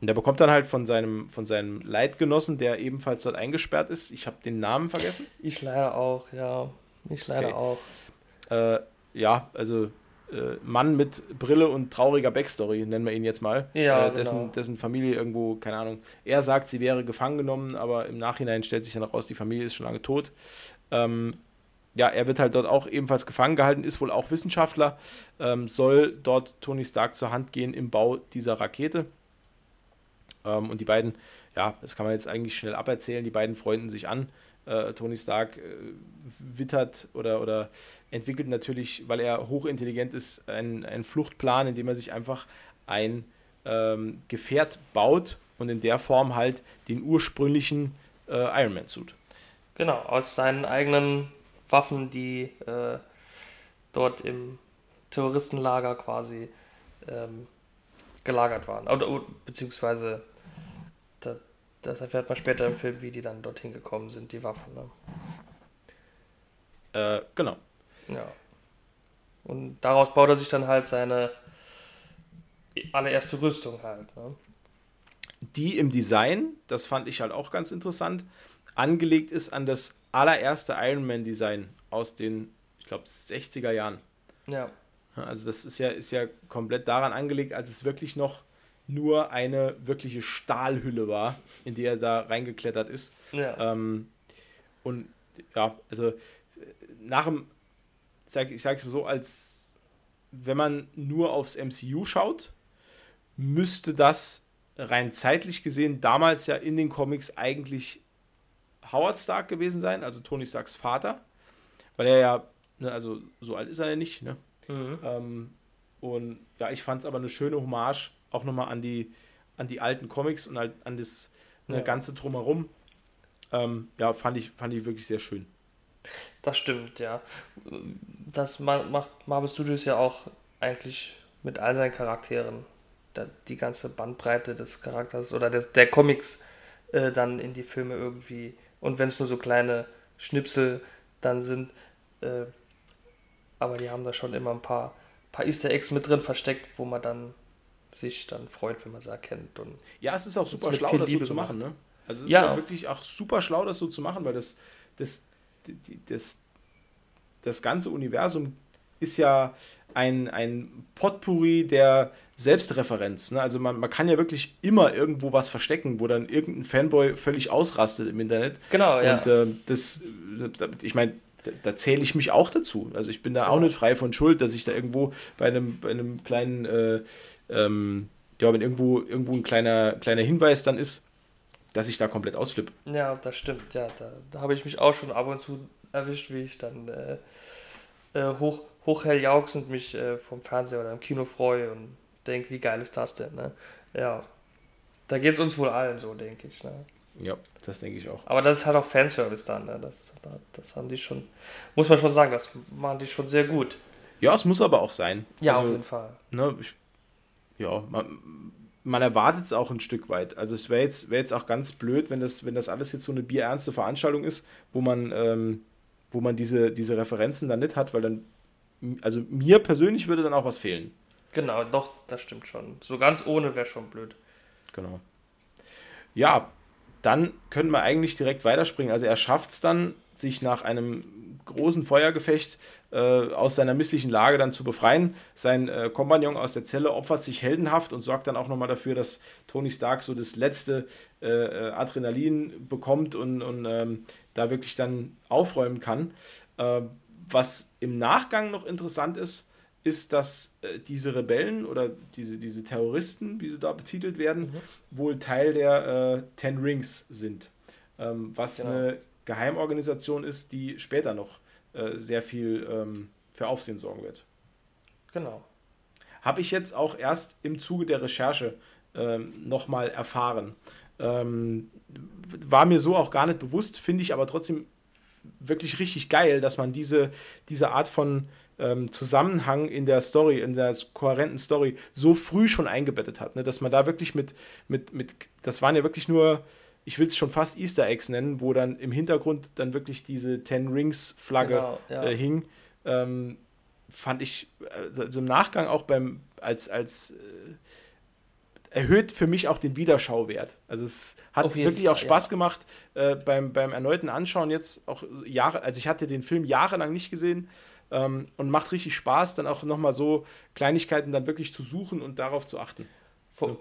und er bekommt dann halt von seinem, von seinem Leitgenossen, der ebenfalls dort eingesperrt ist, ich habe den Namen vergessen. Ich leider auch, ja. Ich leider okay. auch. Äh, ja, also Mann mit Brille und trauriger Backstory, nennen wir ihn jetzt mal. Ja, äh, dessen, genau. dessen Familie irgendwo, keine Ahnung, er sagt, sie wäre gefangen genommen, aber im Nachhinein stellt sich dann raus, die Familie ist schon lange tot. Ähm, ja, er wird halt dort auch ebenfalls gefangen gehalten, ist wohl auch Wissenschaftler, ähm, soll dort Tony Stark zur Hand gehen im Bau dieser Rakete. Ähm, und die beiden, ja, das kann man jetzt eigentlich schnell aberzählen, die beiden freunden sich an. Äh, Tony Stark äh, wittert oder, oder entwickelt natürlich, weil er hochintelligent ist, einen, Fluchtplan, indem er sich einfach ein ähm, Gefährt baut und in der Form halt den ursprünglichen äh, Iron Man Suit. Genau, aus seinen eigenen Waffen, die äh, dort im Terroristenlager quasi ähm, gelagert waren. Oder, beziehungsweise, das erfährt man später im Film, wie die dann dorthin gekommen sind, die Waffen. Ne? Äh, genau. Ja. Und daraus baut er sich dann halt seine allererste Rüstung halt. Ne? Die im Design, das fand ich halt auch ganz interessant, angelegt ist an das allererste Iron Man Design aus den, ich glaube, 60er Jahren. Ja. Also das ist ja, ist ja komplett daran angelegt, als es wirklich noch nur eine wirkliche Stahlhülle war, in die er da reingeklettert ist. Ja. Ähm, und ja, also nach dem, ich sage es so, als wenn man nur aufs MCU schaut, müsste das rein zeitlich gesehen damals ja in den Comics eigentlich Howard Stark gewesen sein, also Tony Starks Vater, weil er ja, ne, also so alt ist er ja nicht, ne? Mhm. Ähm, und ja, ich fand es aber eine schöne Hommage auch nochmal an die, an die alten Comics und halt an das ne, ja. ganze Drumherum. Ähm, ja, fand ich, fand ich wirklich sehr schön. Das stimmt, ja. Das macht Marvel Studios ja auch eigentlich mit all seinen Charakteren. Die ganze Bandbreite des Charakters oder des, der Comics äh, dann in die Filme irgendwie und wenn es nur so kleine Schnipsel dann sind. Äh, aber die haben da schon immer ein paar, paar Easter Eggs mit drin versteckt, wo man dann sich dann freut, wenn man sie erkennt. Und ja, es ist auch super schlau, das so zu machen. Ne? Also es ist ja. wirklich auch super schlau, das so zu machen, weil das, das, das, das, das ganze Universum ist ja ein, ein Potpourri der Selbstreferenz. Ne? Also man, man kann ja wirklich immer irgendwo was verstecken, wo dann irgendein Fanboy völlig ausrastet im Internet. Genau, ja. Und äh, das, ich meine, da, da zähle ich mich auch dazu. Also ich bin da auch nicht frei von Schuld, dass ich da irgendwo bei einem, bei einem kleinen, äh, ähm, ja, wenn irgendwo, irgendwo ein kleiner, kleiner Hinweis dann ist, dass ich da komplett ausflippe. Ja, das stimmt. Ja, da, da habe ich mich auch schon ab und zu erwischt, wie ich dann äh, äh, hoch, hochhelljauchzend mich äh, vom Fernseher oder im Kino freue und denke, wie geil ist das denn? Ne? Ja, da geht es uns wohl allen so, denke ich. Ne? Ja, das denke ich auch. Aber das ist halt auch Fanservice dann. Ne? Das, das haben die schon, muss man schon sagen, das machen die schon sehr gut. Ja, es muss aber auch sein. Ja, also, auf jeden Fall. Ne, ich, ja, man, man erwartet es auch ein Stück weit. Also es wäre jetzt, wär jetzt auch ganz blöd, wenn das, wenn das alles jetzt so eine bierernste Veranstaltung ist, wo man, ähm, wo man diese, diese Referenzen dann nicht hat, weil dann, also mir persönlich würde dann auch was fehlen. Genau, doch, das stimmt schon. So ganz ohne wäre schon blöd. Genau. Ja, dann können wir eigentlich direkt weiterspringen. Also er schafft es dann, sich nach einem großen Feuergefecht äh, aus seiner misslichen Lage dann zu befreien. Sein äh, Kompagnon aus der Zelle opfert sich heldenhaft und sorgt dann auch nochmal dafür, dass Tony Stark so das letzte äh, äh Adrenalin bekommt und, und ähm, da wirklich dann aufräumen kann. Äh, was im Nachgang noch interessant ist, ist, dass äh, diese Rebellen oder diese, diese Terroristen, wie sie da betitelt werden, mhm. wohl Teil der äh, Ten Rings sind. Ähm, was genau. eine Geheimorganisation ist, die später noch äh, sehr viel ähm, für Aufsehen sorgen wird. Genau. Habe ich jetzt auch erst im Zuge der Recherche ähm, nochmal erfahren. Ähm, war mir so auch gar nicht bewusst, finde ich aber trotzdem wirklich richtig geil, dass man diese, diese Art von ähm, Zusammenhang in der Story, in der kohärenten Story so früh schon eingebettet hat. Ne? Dass man da wirklich mit, mit, mit, das waren ja wirklich nur, ich will es schon fast Easter Eggs nennen, wo dann im Hintergrund dann wirklich diese Ten Rings Flagge genau, ja. äh, hing. Ähm, fand ich also im Nachgang auch beim, als, als äh, erhöht für mich auch den Wiederschauwert. Also es hat wirklich Fall, auch Spaß ja. gemacht äh, beim, beim erneuten Anschauen jetzt auch Jahre, also ich hatte den Film jahrelang nicht gesehen, ähm, und macht richtig Spaß, dann auch nochmal so Kleinigkeiten dann wirklich zu suchen und darauf zu achten. Vor, ja.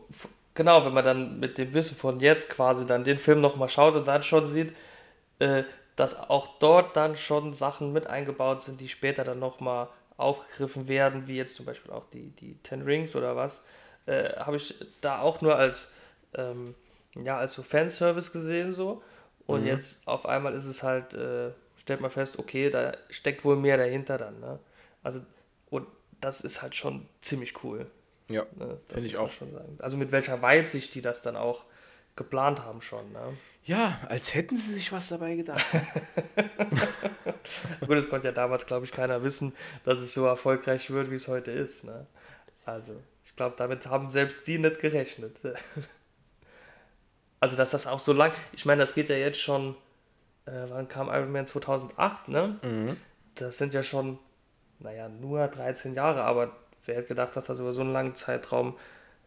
Genau, wenn man dann mit dem Wissen von jetzt quasi dann den Film nochmal schaut und dann schon sieht, äh, dass auch dort dann schon Sachen mit eingebaut sind, die später dann nochmal aufgegriffen werden, wie jetzt zum Beispiel auch die, die Ten Rings oder was, äh, habe ich da auch nur als, ähm, ja, als so Fanservice gesehen so. Und mhm. jetzt auf einmal ist es halt äh, stellt man fest, okay, da steckt wohl mehr dahinter dann. Ne? Also, und das ist halt schon ziemlich cool. Ja, ne? finde ich auch. Schon sagen. Also mit welcher Weitsicht die das dann auch geplant haben schon. Ne? Ja, als hätten sie sich was dabei gedacht. Gut, es konnte ja damals, glaube ich, keiner wissen, dass es so erfolgreich wird, wie es heute ist. Ne? Also, ich glaube, damit haben selbst die nicht gerechnet. also, dass das auch so lang, ich meine, das geht ja jetzt schon äh, wann kam Iron Man 2008, ne? Mhm. Das sind ja schon, naja, nur 13 Jahre, aber wer hätte gedacht, dass das über so einen langen Zeitraum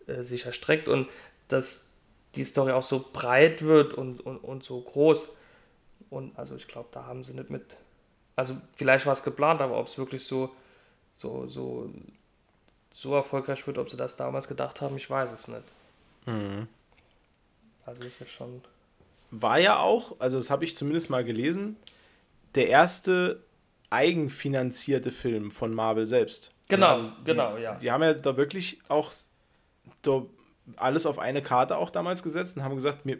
äh, sich erstreckt und dass die Story auch so breit wird und, und, und so groß. Und also ich glaube, da haben sie nicht mit. Also vielleicht war es geplant, aber ob es wirklich so, so, so, so erfolgreich wird, ob sie das damals gedacht haben, ich weiß es nicht. Mhm. Also ist ja schon war ja auch, also das habe ich zumindest mal gelesen, der erste eigenfinanzierte Film von Marvel selbst. Genau, also die, genau, ja. Die haben ja da wirklich auch da alles auf eine Karte auch damals gesetzt und haben gesagt, wir,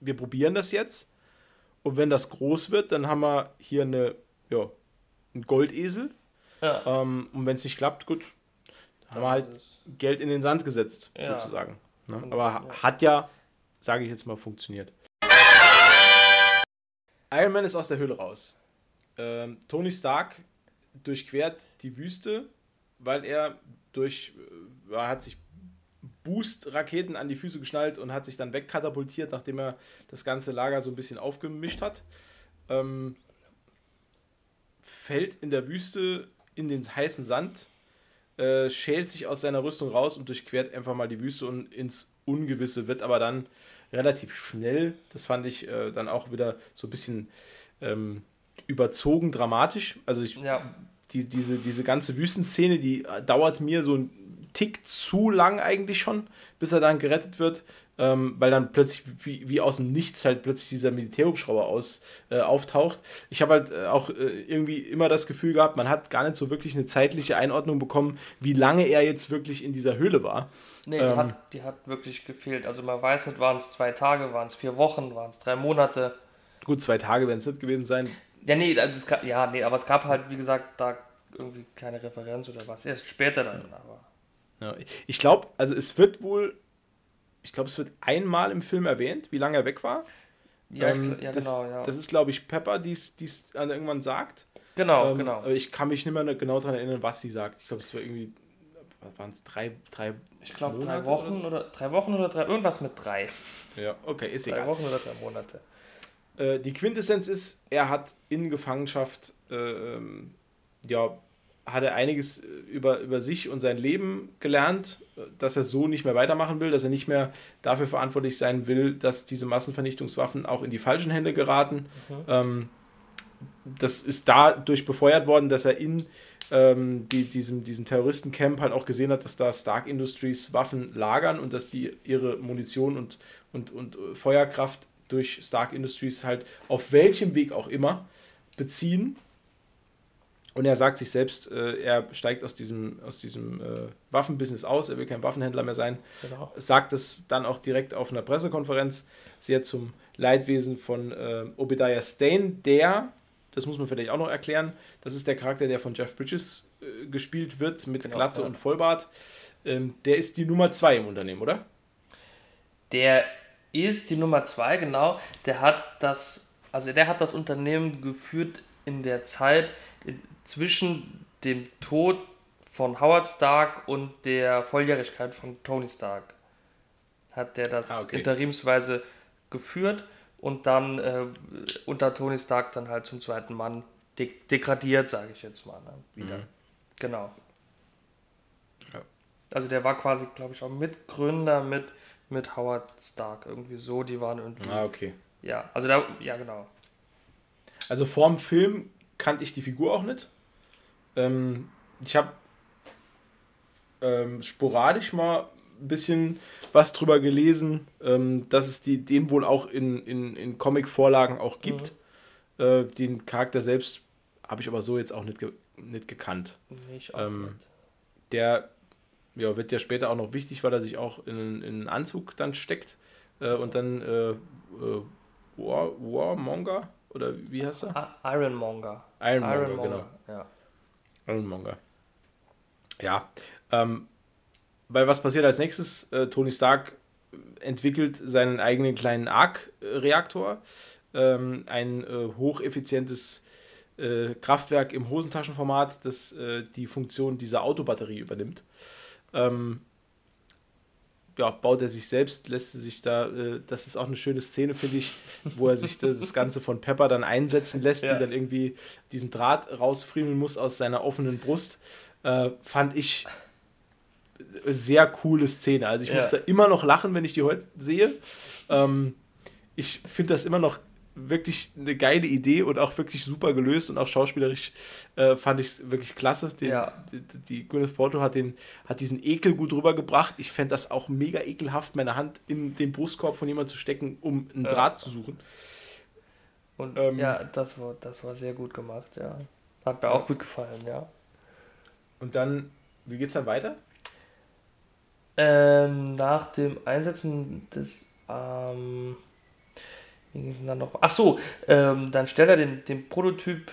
wir probieren das jetzt. Und wenn das groß wird, dann haben wir hier eine, ja, einen Goldesel. Ja. Ähm, und wenn es nicht klappt, gut, dann haben wir halt Geld in den Sand gesetzt, ja. sozusagen. Ne? Aber hat ja, sage ich jetzt mal, funktioniert. Iron Man ist aus der Höhle raus. Ähm, Tony Stark durchquert die Wüste, weil er durch, äh, hat sich Boost-Raketen an die Füße geschnallt und hat sich dann wegkatapultiert, nachdem er das ganze Lager so ein bisschen aufgemischt hat. Ähm, fällt in der Wüste in den heißen Sand, äh, schält sich aus seiner Rüstung raus und durchquert einfach mal die Wüste und ins Ungewisse, wird aber dann relativ schnell. Das fand ich äh, dann auch wieder so ein bisschen ähm, überzogen dramatisch. Also ich, ja. die, diese, diese ganze Wüstenszene, die äh, dauert mir so ein Tick zu lang eigentlich schon, bis er dann gerettet wird, ähm, weil dann plötzlich wie, wie aus dem Nichts halt plötzlich dieser Militärhubschrauber aus, äh, auftaucht. Ich habe halt äh, auch äh, irgendwie immer das Gefühl gehabt, man hat gar nicht so wirklich eine zeitliche Einordnung bekommen, wie lange er jetzt wirklich in dieser Höhle war. Nee, die, ähm, hat, die hat wirklich gefehlt. Also man weiß nicht, waren es zwei Tage, waren es vier Wochen, waren es drei Monate. Gut, zwei Tage werden es nicht gewesen sein. Ja, nee, das, ja, nee, aber es gab halt, wie gesagt, da irgendwie keine Referenz oder was. Erst später dann, aber. Ja, ich glaube, also es wird wohl, ich glaube, es wird einmal im Film erwähnt, wie lange er weg war. Ja, ähm, ich, ja das, genau, ja. Das ist, glaube ich, Pepper, die es irgendwann sagt. Genau, ähm, genau. Aber ich kann mich nicht mehr genau daran erinnern, was sie sagt. Ich glaube, es war irgendwie, waren es drei, drei Ich glaube, drei Wochen oder, so? oder, drei Wochen oder drei, irgendwas mit drei. Ja, okay, ist drei egal. Drei Wochen oder drei Monate. Äh, die Quintessenz ist, er hat in Gefangenschaft äh, ähm, ja, hat er einiges äh, über, über sich und sein Leben gelernt, dass er so nicht mehr weitermachen will, dass er nicht mehr dafür verantwortlich sein will, dass diese Massenvernichtungswaffen auch in die falschen Hände geraten. Mhm. Ähm, das ist dadurch befeuert worden, dass er in ähm, die, diesem, diesem Terroristencamp halt auch gesehen hat, dass da Stark Industries Waffen lagern und dass die ihre Munition und, und, und äh, Feuerkraft durch Stark Industries halt auf welchem Weg auch immer beziehen und er sagt sich selbst, äh, er steigt aus diesem, aus diesem äh, Waffenbusiness aus, er will kein Waffenhändler mehr sein. Genau. Sagt es dann auch direkt auf einer Pressekonferenz, sehr zum Leidwesen von äh, Obadiah Stane, der, das muss man vielleicht auch noch erklären, das ist der Charakter, der von Jeff Bridges äh, gespielt wird, mit genau, Glatze ja. und Vollbart. Ähm, der ist die Nummer zwei im Unternehmen, oder? Der ist die Nummer zwei, genau. Der hat das, also der hat das Unternehmen geführt in der Zeit, in, zwischen dem Tod von Howard Stark und der Volljährigkeit von Tony Stark hat der das ah, okay. interimsweise geführt und dann äh, unter Tony Stark dann halt zum zweiten Mann de degradiert, sage ich jetzt mal, ne, wieder. Mhm. Genau. Ja. Also der war quasi, glaube ich, auch Mitgründer mit, mit Howard Stark, irgendwie so, die waren irgendwie. Ah, okay. Ja, also da, ja, genau. Also vorm Film kannte ich die Figur auch nicht. Ähm, ich habe ähm, sporadisch mal ein bisschen was drüber gelesen, ähm, dass es die, den wohl auch in, in, in Comic-Vorlagen auch gibt. Mhm. Äh, den Charakter selbst habe ich aber so jetzt auch nicht, ge nicht gekannt. Nicht ähm, der ja, wird ja später auch noch wichtig, weil er sich auch in, in einen Anzug dann steckt äh, und dann äh, äh War, Warmonger oder wie heißt er? Ironmonger. Ironmonger, Ironmonger genau. Ja. Ironmonger. Ja. Ähm, weil was passiert als nächstes? Äh, Tony Stark entwickelt seinen eigenen kleinen Arc-Reaktor. Ähm, ein äh, hocheffizientes äh, Kraftwerk im Hosentaschenformat, das äh, die Funktion dieser Autobatterie übernimmt. Ähm, ja, baut er sich selbst, lässt er sich da, äh, das ist auch eine schöne Szene, finde ich, wo er sich das Ganze von Pepper dann einsetzen lässt, ja. die dann irgendwie diesen Draht rausfriemeln muss aus seiner offenen Brust. Äh, fand ich sehr coole Szene. Also ich ja. muss da immer noch lachen, wenn ich die heute sehe. Ähm, ich finde das immer noch wirklich eine geile Idee und auch wirklich super gelöst und auch schauspielerisch äh, fand ich es wirklich klasse. Den, ja. die, die Gwyneth Paltrow hat, den, hat diesen Ekel gut rübergebracht. Ich fände das auch mega ekelhaft, meine Hand in den Brustkorb von jemandem zu stecken, um einen ja. Draht zu suchen. Und ähm, ja, das war, das war sehr gut gemacht, ja. Hat mir auch gut gefallen, ja. Und dann, wie geht's dann weiter? Ähm, nach dem Einsetzen des ähm, wie ging es dann noch? Ach so, ähm, dann stellt er den, den Prototyp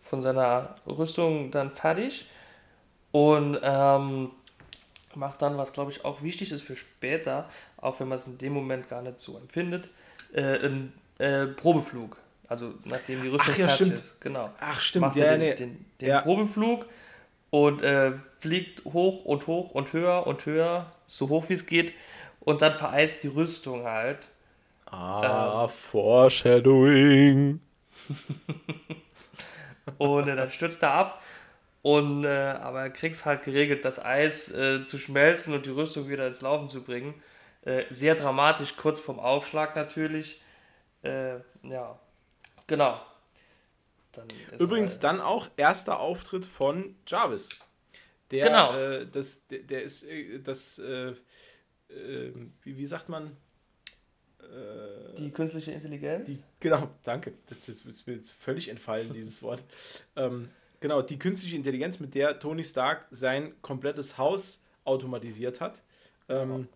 von seiner Rüstung dann fertig und ähm, macht dann, was glaube ich auch wichtig ist für später, auch wenn man es in dem Moment gar nicht so empfindet, äh, einen äh, Probeflug. Also nachdem die Rüstung Ach, ja, fertig stimmt. ist. Genau. Ach stimmt, macht ja, er den, nee. den, den ja. Probeflug und äh, fliegt hoch und hoch und höher und höher, so hoch wie es geht. Und dann vereist die Rüstung halt Ah, ähm, Foreshadowing. und äh, dann stürzt er ab. Und, äh, aber er kriegt es halt geregelt, das Eis äh, zu schmelzen und die Rüstung wieder ins Laufen zu bringen. Äh, sehr dramatisch, kurz vorm Aufschlag natürlich. Äh, ja, genau. Dann ist Übrigens dann auch erster Auftritt von Jarvis. Der, Genau. äh, das, der, der ist äh, das, äh, äh, wie, wie sagt man? Äh, die künstliche Intelligenz. die, genau, danke. Das, das ist mir jetzt völlig entfallen, dieses Wort. Ähm, genau, die künstliche Intelligenz, mit der Tony Stark sein komplettes Haus automatisiert hat. Ähm,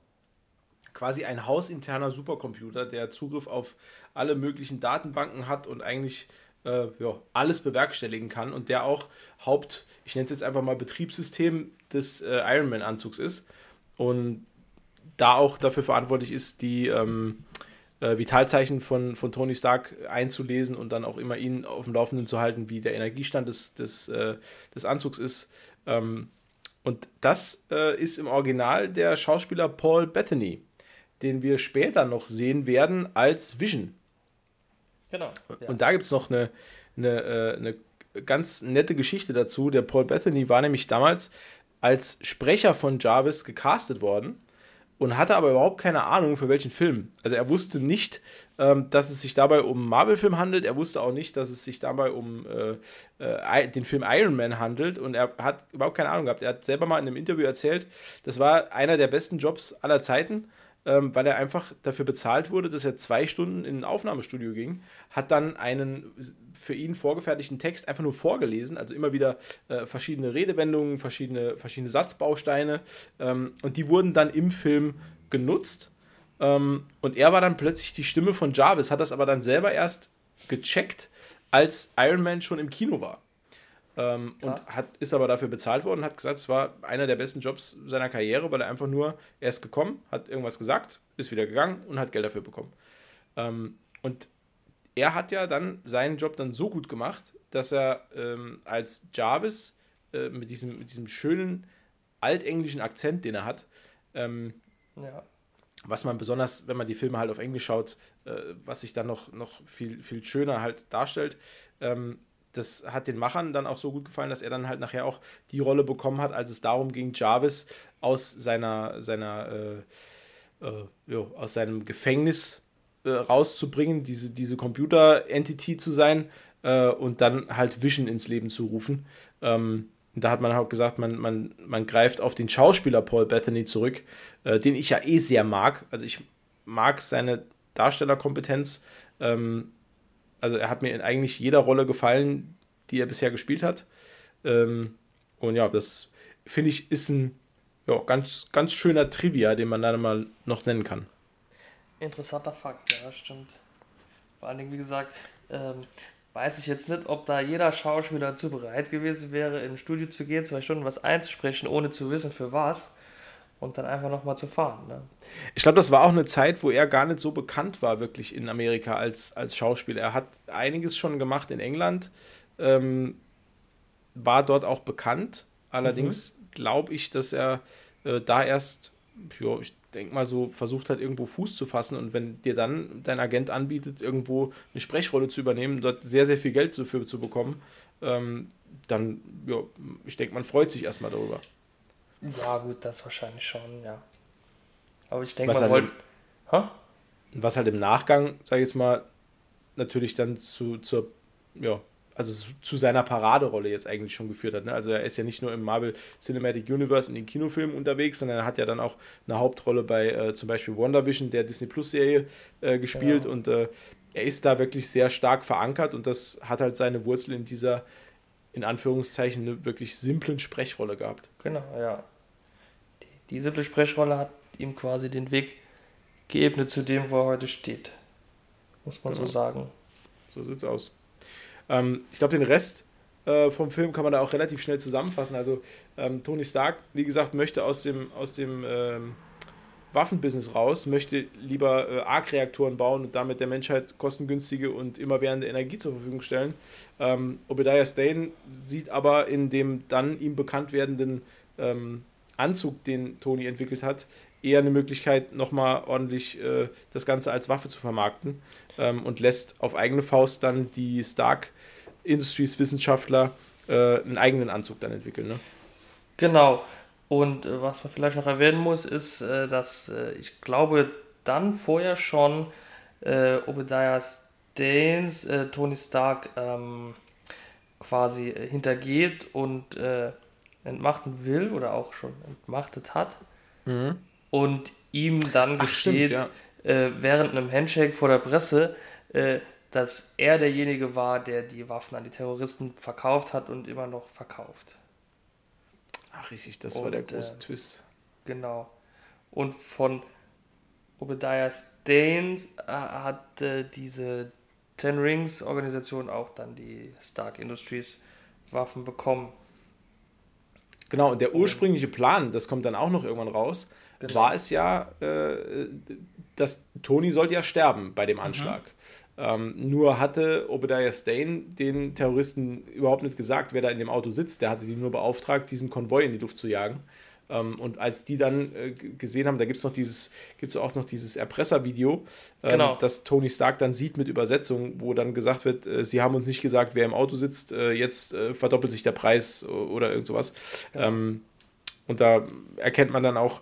quasi ein hausinterner Supercomputer, der Zugriff auf alle möglichen Datenbanken hat und eigentlich äh, ja, alles bewerkstelligen kann und der auch Haupt, ich nenne es jetzt einfach mal Betriebssystem des äh, Iron Man Anzugs ist und da auch dafür verantwortlich ist, die ähm, äh, Vitalzeichen von, von Tony Stark einzulesen und dann auch immer ihn auf dem Laufenden zu halten, wie der Energiestand des, des, äh, des Anzugs ist. Ähm, und das äh, ist im Original der Schauspieler Paul Bettany, den wir später noch sehen werden als Vision. Genau. Ja. Und da gibt es noch eine, eine, äh, eine ganz nette Geschichte dazu. Der Paul Bethany war nämlich damals als Sprecher von Jarvis gecastet worden und hatte aber überhaupt keine Ahnung für welchen Film. Also er wusste nicht, ähm, dass es sich dabei um einen Marvel-Film handelt. Er wusste auch nicht, dass es sich dabei um äh, äh, den Film Iron Man handelt. Und er hat überhaupt keine Ahnung gehabt. Er hat selber mal in einem Interview erzählt, das war einer der besten Jobs aller Zeiten ähm, weil er einfach dafür bezahlt wurde, dass er zwei Stunden in ein Aufnahmestudio ging, hat dann einen für ihn vorgefertigten Text einfach nur vorgelesen, also immer wieder äh, verschiedene Redewendungen, verschiedene, verschiedene Satzbausteine ähm, und die wurden dann im Film genutzt ähm, und er war dann plötzlich die Stimme von Jarvis, hat das aber dann selber erst gecheckt, als Iron Man schon im Kino war. Ähm, und hat, ist aber dafür bezahlt worden und hat gesagt, es war einer der besten Jobs seiner Karriere, weil er einfach nur, er ist gekommen, hat irgendwas gesagt, ist wieder gegangen und hat Geld dafür bekommen. Ähm, und er hat ja dann seinen Job dann so gut gemacht, dass er ähm, als Jarvis äh, mit, diesem, mit diesem schönen altenglischen Akzent, den er hat, ähm, ja. was man besonders, wenn man die Filme halt auf Englisch schaut, äh, was sich dann noch, noch viel, viel schöner halt darstellt, ähm, das hat den Machern dann auch so gut gefallen, dass er dann halt nachher auch die Rolle bekommen hat, als es darum ging, Jarvis aus seiner, seiner äh, äh, jo, aus seinem Gefängnis äh, rauszubringen, diese, diese Computer-Entity zu sein äh, und dann halt Vision ins Leben zu rufen. Ähm, da hat man auch gesagt, man, man, man greift auf den Schauspieler Paul Bethany zurück, äh, den ich ja eh sehr mag. Also ich mag seine Darstellerkompetenz. Ähm, also er hat mir in eigentlich jeder Rolle gefallen, die er bisher gespielt hat. Ähm, und ja, das finde ich ist ein ja, ganz, ganz schöner Trivia, den man dann mal noch nennen kann. Interessanter Fakt, ja, stimmt. Vor allen Dingen, wie gesagt, ähm, weiß ich jetzt nicht, ob da jeder Schauspieler dazu bereit gewesen wäre, in ein Studio zu gehen, zwei Stunden was einzusprechen, ohne zu wissen, für was. Und dann einfach nochmal zu fahren. Ne? Ich glaube, das war auch eine Zeit, wo er gar nicht so bekannt war, wirklich in Amerika als, als Schauspieler. Er hat einiges schon gemacht in England, ähm, war dort auch bekannt. Allerdings glaube ich, dass er äh, da erst, ja, ich denke mal so, versucht hat, irgendwo Fuß zu fassen. Und wenn dir dann dein Agent anbietet, irgendwo eine Sprechrolle zu übernehmen, dort sehr, sehr viel Geld dafür zu bekommen, ähm, dann, ja, ich denke, man freut sich erstmal darüber. Ja, gut, das wahrscheinlich schon, ja. Aber ich denke, Was man halt wollte. Hä? was halt im Nachgang, sage ich jetzt mal, natürlich dann zu, zur, ja, also zu, zu seiner Paraderolle jetzt eigentlich schon geführt hat. Ne? Also er ist ja nicht nur im Marvel Cinematic Universe in den Kinofilmen unterwegs, sondern er hat ja dann auch eine Hauptrolle bei äh, zum Beispiel WandaVision, der Disney Plus Serie, äh, gespielt Genau. und äh, er ist da wirklich sehr stark verankert und das hat halt seine Wurzel in dieser, in Anführungszeichen, eine wirklich simplen Sprechrolle gehabt. Genau, ja. Die, die simple Sprechrolle hat ihm quasi den Weg geebnet zu dem, wo er heute steht. Muss man Genau. so sagen. So sieht's aus. Ähm, ich glaube, den Rest äh, vom Film kann man da auch relativ schnell zusammenfassen. Also ähm, Tony Stark, wie gesagt, möchte aus dem, aus dem ähm, Waffenbusiness raus, möchte lieber äh, Arc-Reaktoren bauen und damit der Menschheit kostengünstige und immerwährende Energie zur Verfügung stellen. Ähm, Obadiah Stane sieht aber in dem dann ihm bekannt werdenden ähm, Anzug, den Tony entwickelt hat, eher eine Möglichkeit, nochmal ordentlich äh, das Ganze als Waffe zu vermarkten ähm, und lässt auf eigene Faust dann die Stark Industries Wissenschaftler äh, einen eigenen Anzug dann entwickeln. Ne? Genau. Und äh, was man vielleicht noch erwähnen muss, ist, äh, dass äh, ich glaube, dann vorher schon äh, Obadiah Staines, äh, Tony Stark, ähm, quasi hintergeht und entmachten will oder auch schon entmachtet hat. Und ihm dann Mhm. Ach, stimmt, gesteht, ja. äh, während einem Handshake vor der Presse, äh, dass er derjenige war, der die Waffen an die Terroristen verkauft hat und immer noch verkauft. Ach, richtig, das war der Und, große äh, Twist. Genau. Und von Obadiah Staines äh, hat äh, diese Ten Rings Organisation auch dann die Stark Industries Waffen bekommen. Genau, und der ursprüngliche Plan, das kommt dann auch noch irgendwann raus, Genau. war es ja, äh, dass Tony sollte ja sterben bei Mhm. dem Anschlag. Ähm, nur hatte Obadiah Stane den Terroristen überhaupt nicht gesagt, wer da in dem Auto sitzt. Der hatte die nur beauftragt, diesen Konvoi in die Luft zu jagen. Ähm, und als die dann äh, gesehen haben, da gibt es noch dieses, gibt's auch noch dieses Erpresservideo, ähm, Genau. das Tony Stark dann sieht mit Übersetzung, wo dann gesagt wird, äh, sie haben uns nicht gesagt, wer im Auto sitzt, äh, jetzt verdoppelt sich der Preis oder irgend sowas. Ähm, und da erkennt man dann auch,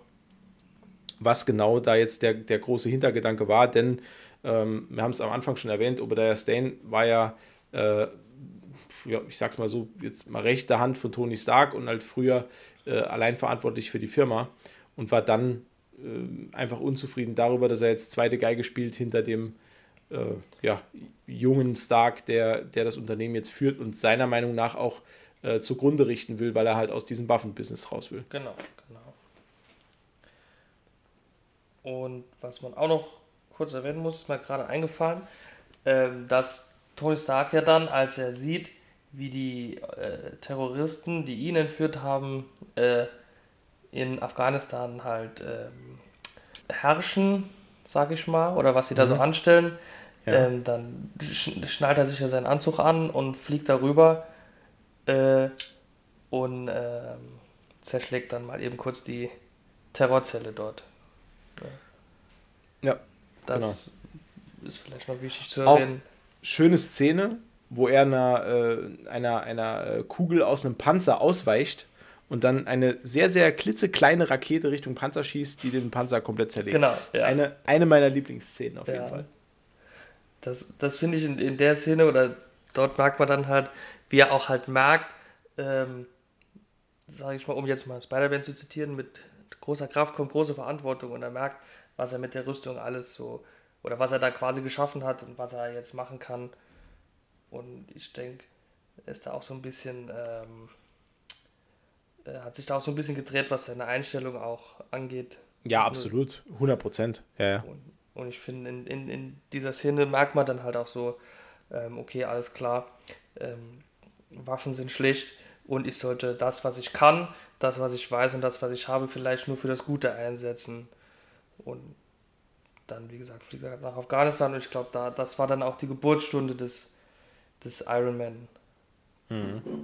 was genau da jetzt der, der große Hintergedanke war, denn ähm, wir haben es am Anfang schon erwähnt, Obadiah Stane war ja, äh, ja, ich sag's mal so, jetzt mal rechte Hand von Tony Stark und halt früher äh, allein verantwortlich für die Firma und war dann äh, einfach unzufrieden darüber, dass er jetzt zweite Geige spielt hinter dem äh, ja, jungen Stark, der, der das Unternehmen jetzt führt und seiner Meinung nach auch äh, zugrunde richten will, weil er halt aus diesem Waffenbusiness raus will. Genau, genau. Und was man auch noch kurz erwähnen muss, ist mir gerade eingefallen, ähm, dass Tony Stark ja dann, als er sieht, wie die äh, Terroristen, die ihn entführt haben, äh, in Afghanistan halt ähm, herrschen, sag ich mal, oder was sie da so anstellen, Ja. ähm, dann sch schnallt er sich ja seinen Anzug an und fliegt darüber äh, und ähm, zerschlägt dann mal eben kurz die Terrorzelle dort. Ja, Das ist vielleicht noch wichtig zu Auch- erwähnen. schöne Szene, wo er einer, äh, einer, einer äh, Kugel aus einem Panzer ausweicht und dann eine sehr, sehr klitzekleine Rakete Richtung Panzer schießt, die den Panzer komplett zerlegt. Genau, Das ist ja. eine, eine meiner Lieblingsszenen auf jeden Ja. Fall. Das, das finde ich in, in der Szene oder dort merkt man dann halt, wie er auch halt merkt, ähm, sage ich mal, um jetzt mal Spider-Man zu zitieren, mit großer Kraft kommt große Verantwortung und er merkt, was er mit der Rüstung alles so, oder was er da quasi geschaffen hat und was er jetzt machen kann. Und ich denke, er ist da auch so ein bisschen, ähm, er hat sich da auch so ein bisschen gedreht, was seine Einstellung auch angeht. Ja, absolut. 100 Prozent. Ja, ja. Und, und ich finde, in, in, in dieser Szene merkt man dann halt auch so, ähm, okay, alles klar, ähm, Waffen sind schlecht und ich sollte das, was ich kann, das, was ich weiß und das, was ich habe, vielleicht nur für das Gute einsetzen. Und dann, wie gesagt, fliegt er nach Afghanistan und ich glaube, da, das war dann auch die Geburtsstunde des, des Iron Man.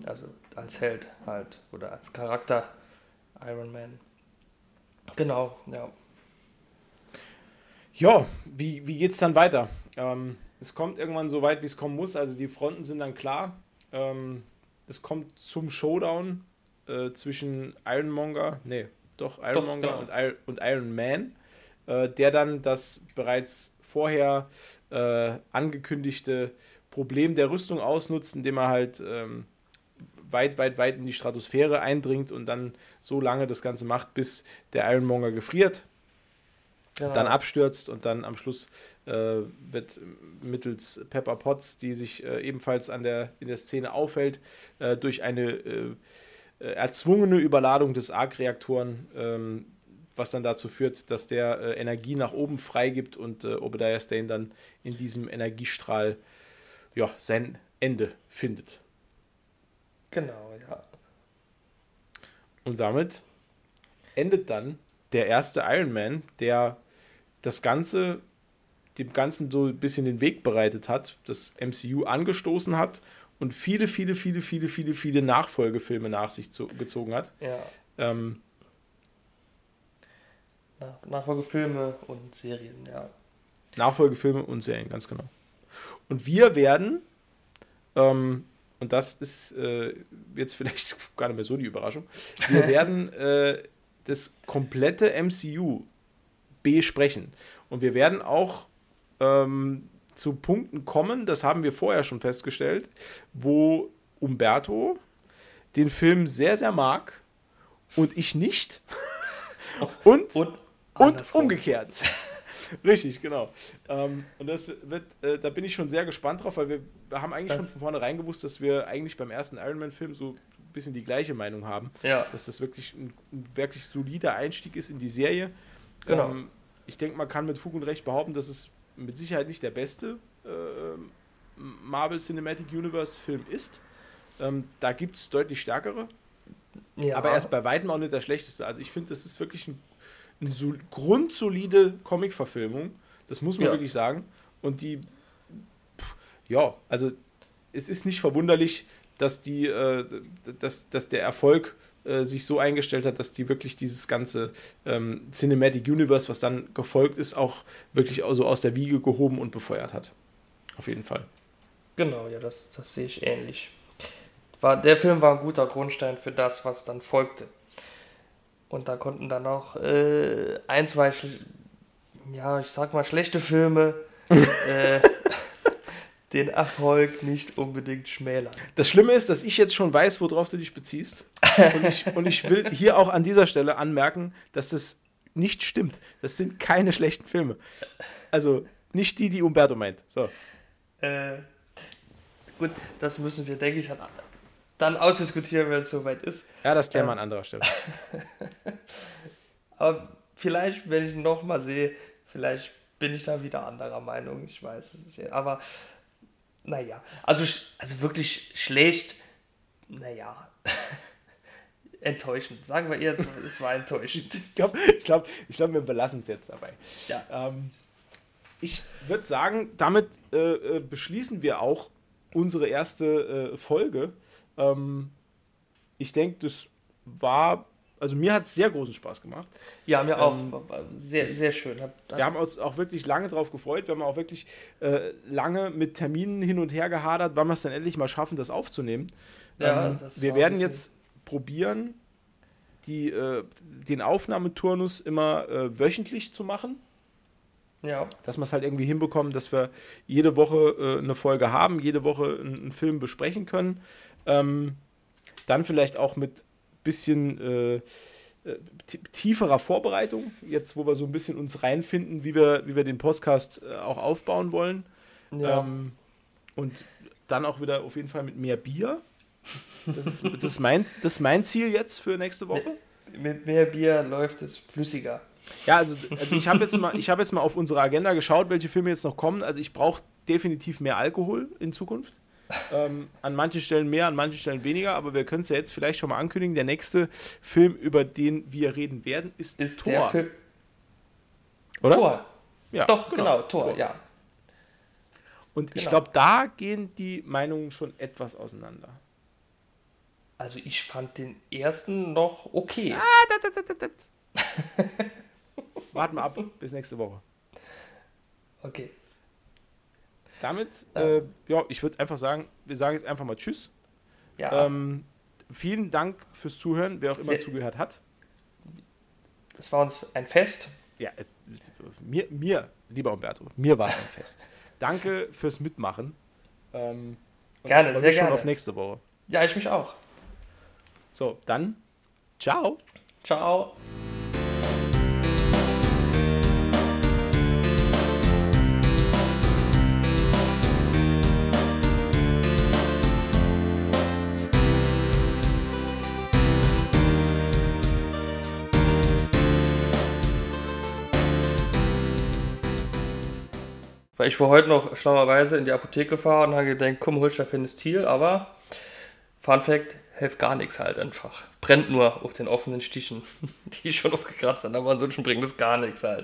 Also als Held halt oder als Charakter Iron Man. Genau, ja. Ja, wie, wie geht es dann weiter? Ähm, es kommt irgendwann so weit, wie es kommen muss. Also die Fronten sind dann klar. Ähm, es kommt zum Showdown äh, zwischen Ironmonger, nee, doch Ironmonger genau. und, und Iron Man, äh, der dann das bereits vorher äh, angekündigte Problem der Rüstung ausnutzt, indem er halt ähm, weit, weit, weit in die Stratosphäre eindringt und dann so lange das Ganze macht, bis der Ironmonger gefriert genau. dann abstürzt und dann am Schluss äh, wird mittels Pepper Potts, die sich äh, ebenfalls an der, in der Szene aufhält, äh, durch eine äh, äh, erzwungene Überladung des Arc-Reaktoren, ähm, was dann dazu führt, dass der äh, Energie nach oben freigibt und Obadiah Stane dann in diesem Energiestrahl ja, sein Ende findet. Genau, ja. Und damit endet dann der erste Iron Man, der das Ganze, dem Ganzen so ein bisschen den Weg bereitet hat, das MCU angestoßen hat und viele, viele, viele, viele, viele, viele Nachfolgefilme nach sich zu, gezogen hat. Ja. Ähm, Nach, Nachfolgefilme und Serien, ja. Nachfolgefilme und Serien, ganz genau. Und wir werden, ähm, und das ist äh, jetzt vielleicht gar nicht mehr so die Überraschung, wir werden äh, das komplette MCU besprechen. Und wir werden auch ähm, zu Punkten kommen, das haben wir vorher schon festgestellt, wo Umberto den Film sehr, sehr mag und ich nicht. Und, und, und umgekehrt. Richtig, genau. Ähm, und das wird, äh, da bin ich schon sehr gespannt drauf, weil wir, haben eigentlich Das- schon von vornherein gewusst, dass wir eigentlich beim ersten Iron Man-Film so ein bisschen die gleiche Meinung haben. Ja. Dass das wirklich ein, ein wirklich solider Einstieg ist in die Serie. Genau. Ähm, ich denke, man kann mit Fug und Recht behaupten, dass es mit Sicherheit nicht der beste äh, Marvel Cinematic Universe Film ist. Ähm, da gibt es deutlich stärkere, Ja, aber er ist bei weitem auch nicht der schlechteste. Also ich finde, das ist wirklich ein, eine so grundsolide Comic-Verfilmung. Das muss man Ja. wirklich sagen. Und die, pff, ja, also es ist nicht verwunderlich, dass die, äh, dass, dass der Erfolg äh, sich so eingestellt hat, dass die wirklich dieses ganze ähm, Cinematic Universe, was dann gefolgt ist, auch wirklich so aus der Wiege gehoben und befeuert hat. Auf jeden Fall. Genau, ja, das, das sehe ich ähnlich. War, der Film war ein guter Grundstein für das, was dann folgte. Und da konnten dann auch äh, ein, zwei, ja, ich sag mal, schlechte Filme äh, den Erfolg nicht unbedingt schmälern. Das Schlimme ist, dass ich jetzt schon weiß, worauf du dich beziehst. Und ich, und ich will hier auch an dieser Stelle anmerken, dass das nicht stimmt. Das sind keine schlechten Filme. Also nicht die, die Umberto meint. So. Äh, gut, das müssen wir, denke ich, dann, dann ausdiskutieren, wenn es soweit ist. Ja, das klären wir Ja. an anderer Stelle. Aber vielleicht, wenn ich ihn nochmal sehe, vielleicht bin ich da wieder anderer Meinung. Ich weiß, es ja. Aber naja, also, also wirklich schlecht, naja. enttäuschend. Sagen wir eher, es war enttäuschend. Ich glaube, ich glaub, ich glaub, wir belassen es jetzt dabei. Ja. Ähm, ich würde sagen, damit äh, äh, beschließen wir auch unsere erste äh, Folge. Ähm, ich denke, das war, also mir hat es sehr großen Spaß gemacht. Ja, mir auch. Ähm, sehr, sehr schön. Hat, hat, Wir haben uns auch wirklich lange drauf gefreut. Wir haben auch wirklich äh, lange mit Terminen hin und her gehadert, wann wir es dann endlich mal schaffen, das aufzunehmen. Ja, ähm, das wir werden jetzt probieren, die, äh, den Aufnahmeturnus immer äh, wöchentlich zu machen. ja, Dass wir es halt irgendwie hinbekommen, dass wir jede Woche äh, eine Folge haben, jede Woche einen, einen Film besprechen können. Ähm, dann vielleicht auch mit bisschen äh, äh, tieferer Vorbereitung, jetzt wo wir so ein bisschen uns reinfinden, wie wir, wie wir den Podcast äh, auch aufbauen wollen. ja. Ähm, und dann auch wieder auf jeden Fall mit mehr Bier. Das ist, das ist, mein, das ist mein Ziel jetzt für nächste Woche. mit mehr Bier läuft es flüssiger. Ja, also, also ich habe jetzt, mal- ich hab jetzt mal auf unsere Agenda geschaut, welche Filme jetzt noch kommen. Also ich brauche definitiv mehr Alkohol in Zukunft. Ähm, an manchen Stellen mehr, an manchen Stellen weniger, aber wir können es ja jetzt vielleicht schon mal ankündigen. Der nächste Film, über den wir reden werden, ist, Ist Tor. der Film. oder? Tor. Ja, Doch, genau, Tor, ja. Und ich genau. glaube, da gehen die Meinungen schon etwas auseinander. Also ich fand den ersten noch okay. Warten wir ab, bis nächste Woche. Okay. Damit, Ja. äh, ja, ich würde einfach sagen, wir sagen jetzt einfach mal Tschüss. Ja, Ähm, vielen Dank fürs Zuhören, wer auch immer Sehr- zugehört hat. es war uns ein Fest. Ja, äh, mir, mir, lieber Umberto, mir war es ein Fest. Danke fürs Mitmachen. Ähm, Gerne, ich sehr mich schon gerne. auf nächste Woche. Ja, ich mich auch. So, dann, ciao. Ciao. Weil ich war heute noch schlauerweise in die Apotheke gefahren und habe gedacht, komm, holst du Fenestil, aber Fun Fact, hilft gar nichts halt einfach. Brennt nur auf den offenen Stichen, die schon aufgekratzt sind, aber ansonsten bringt es gar nichts halt.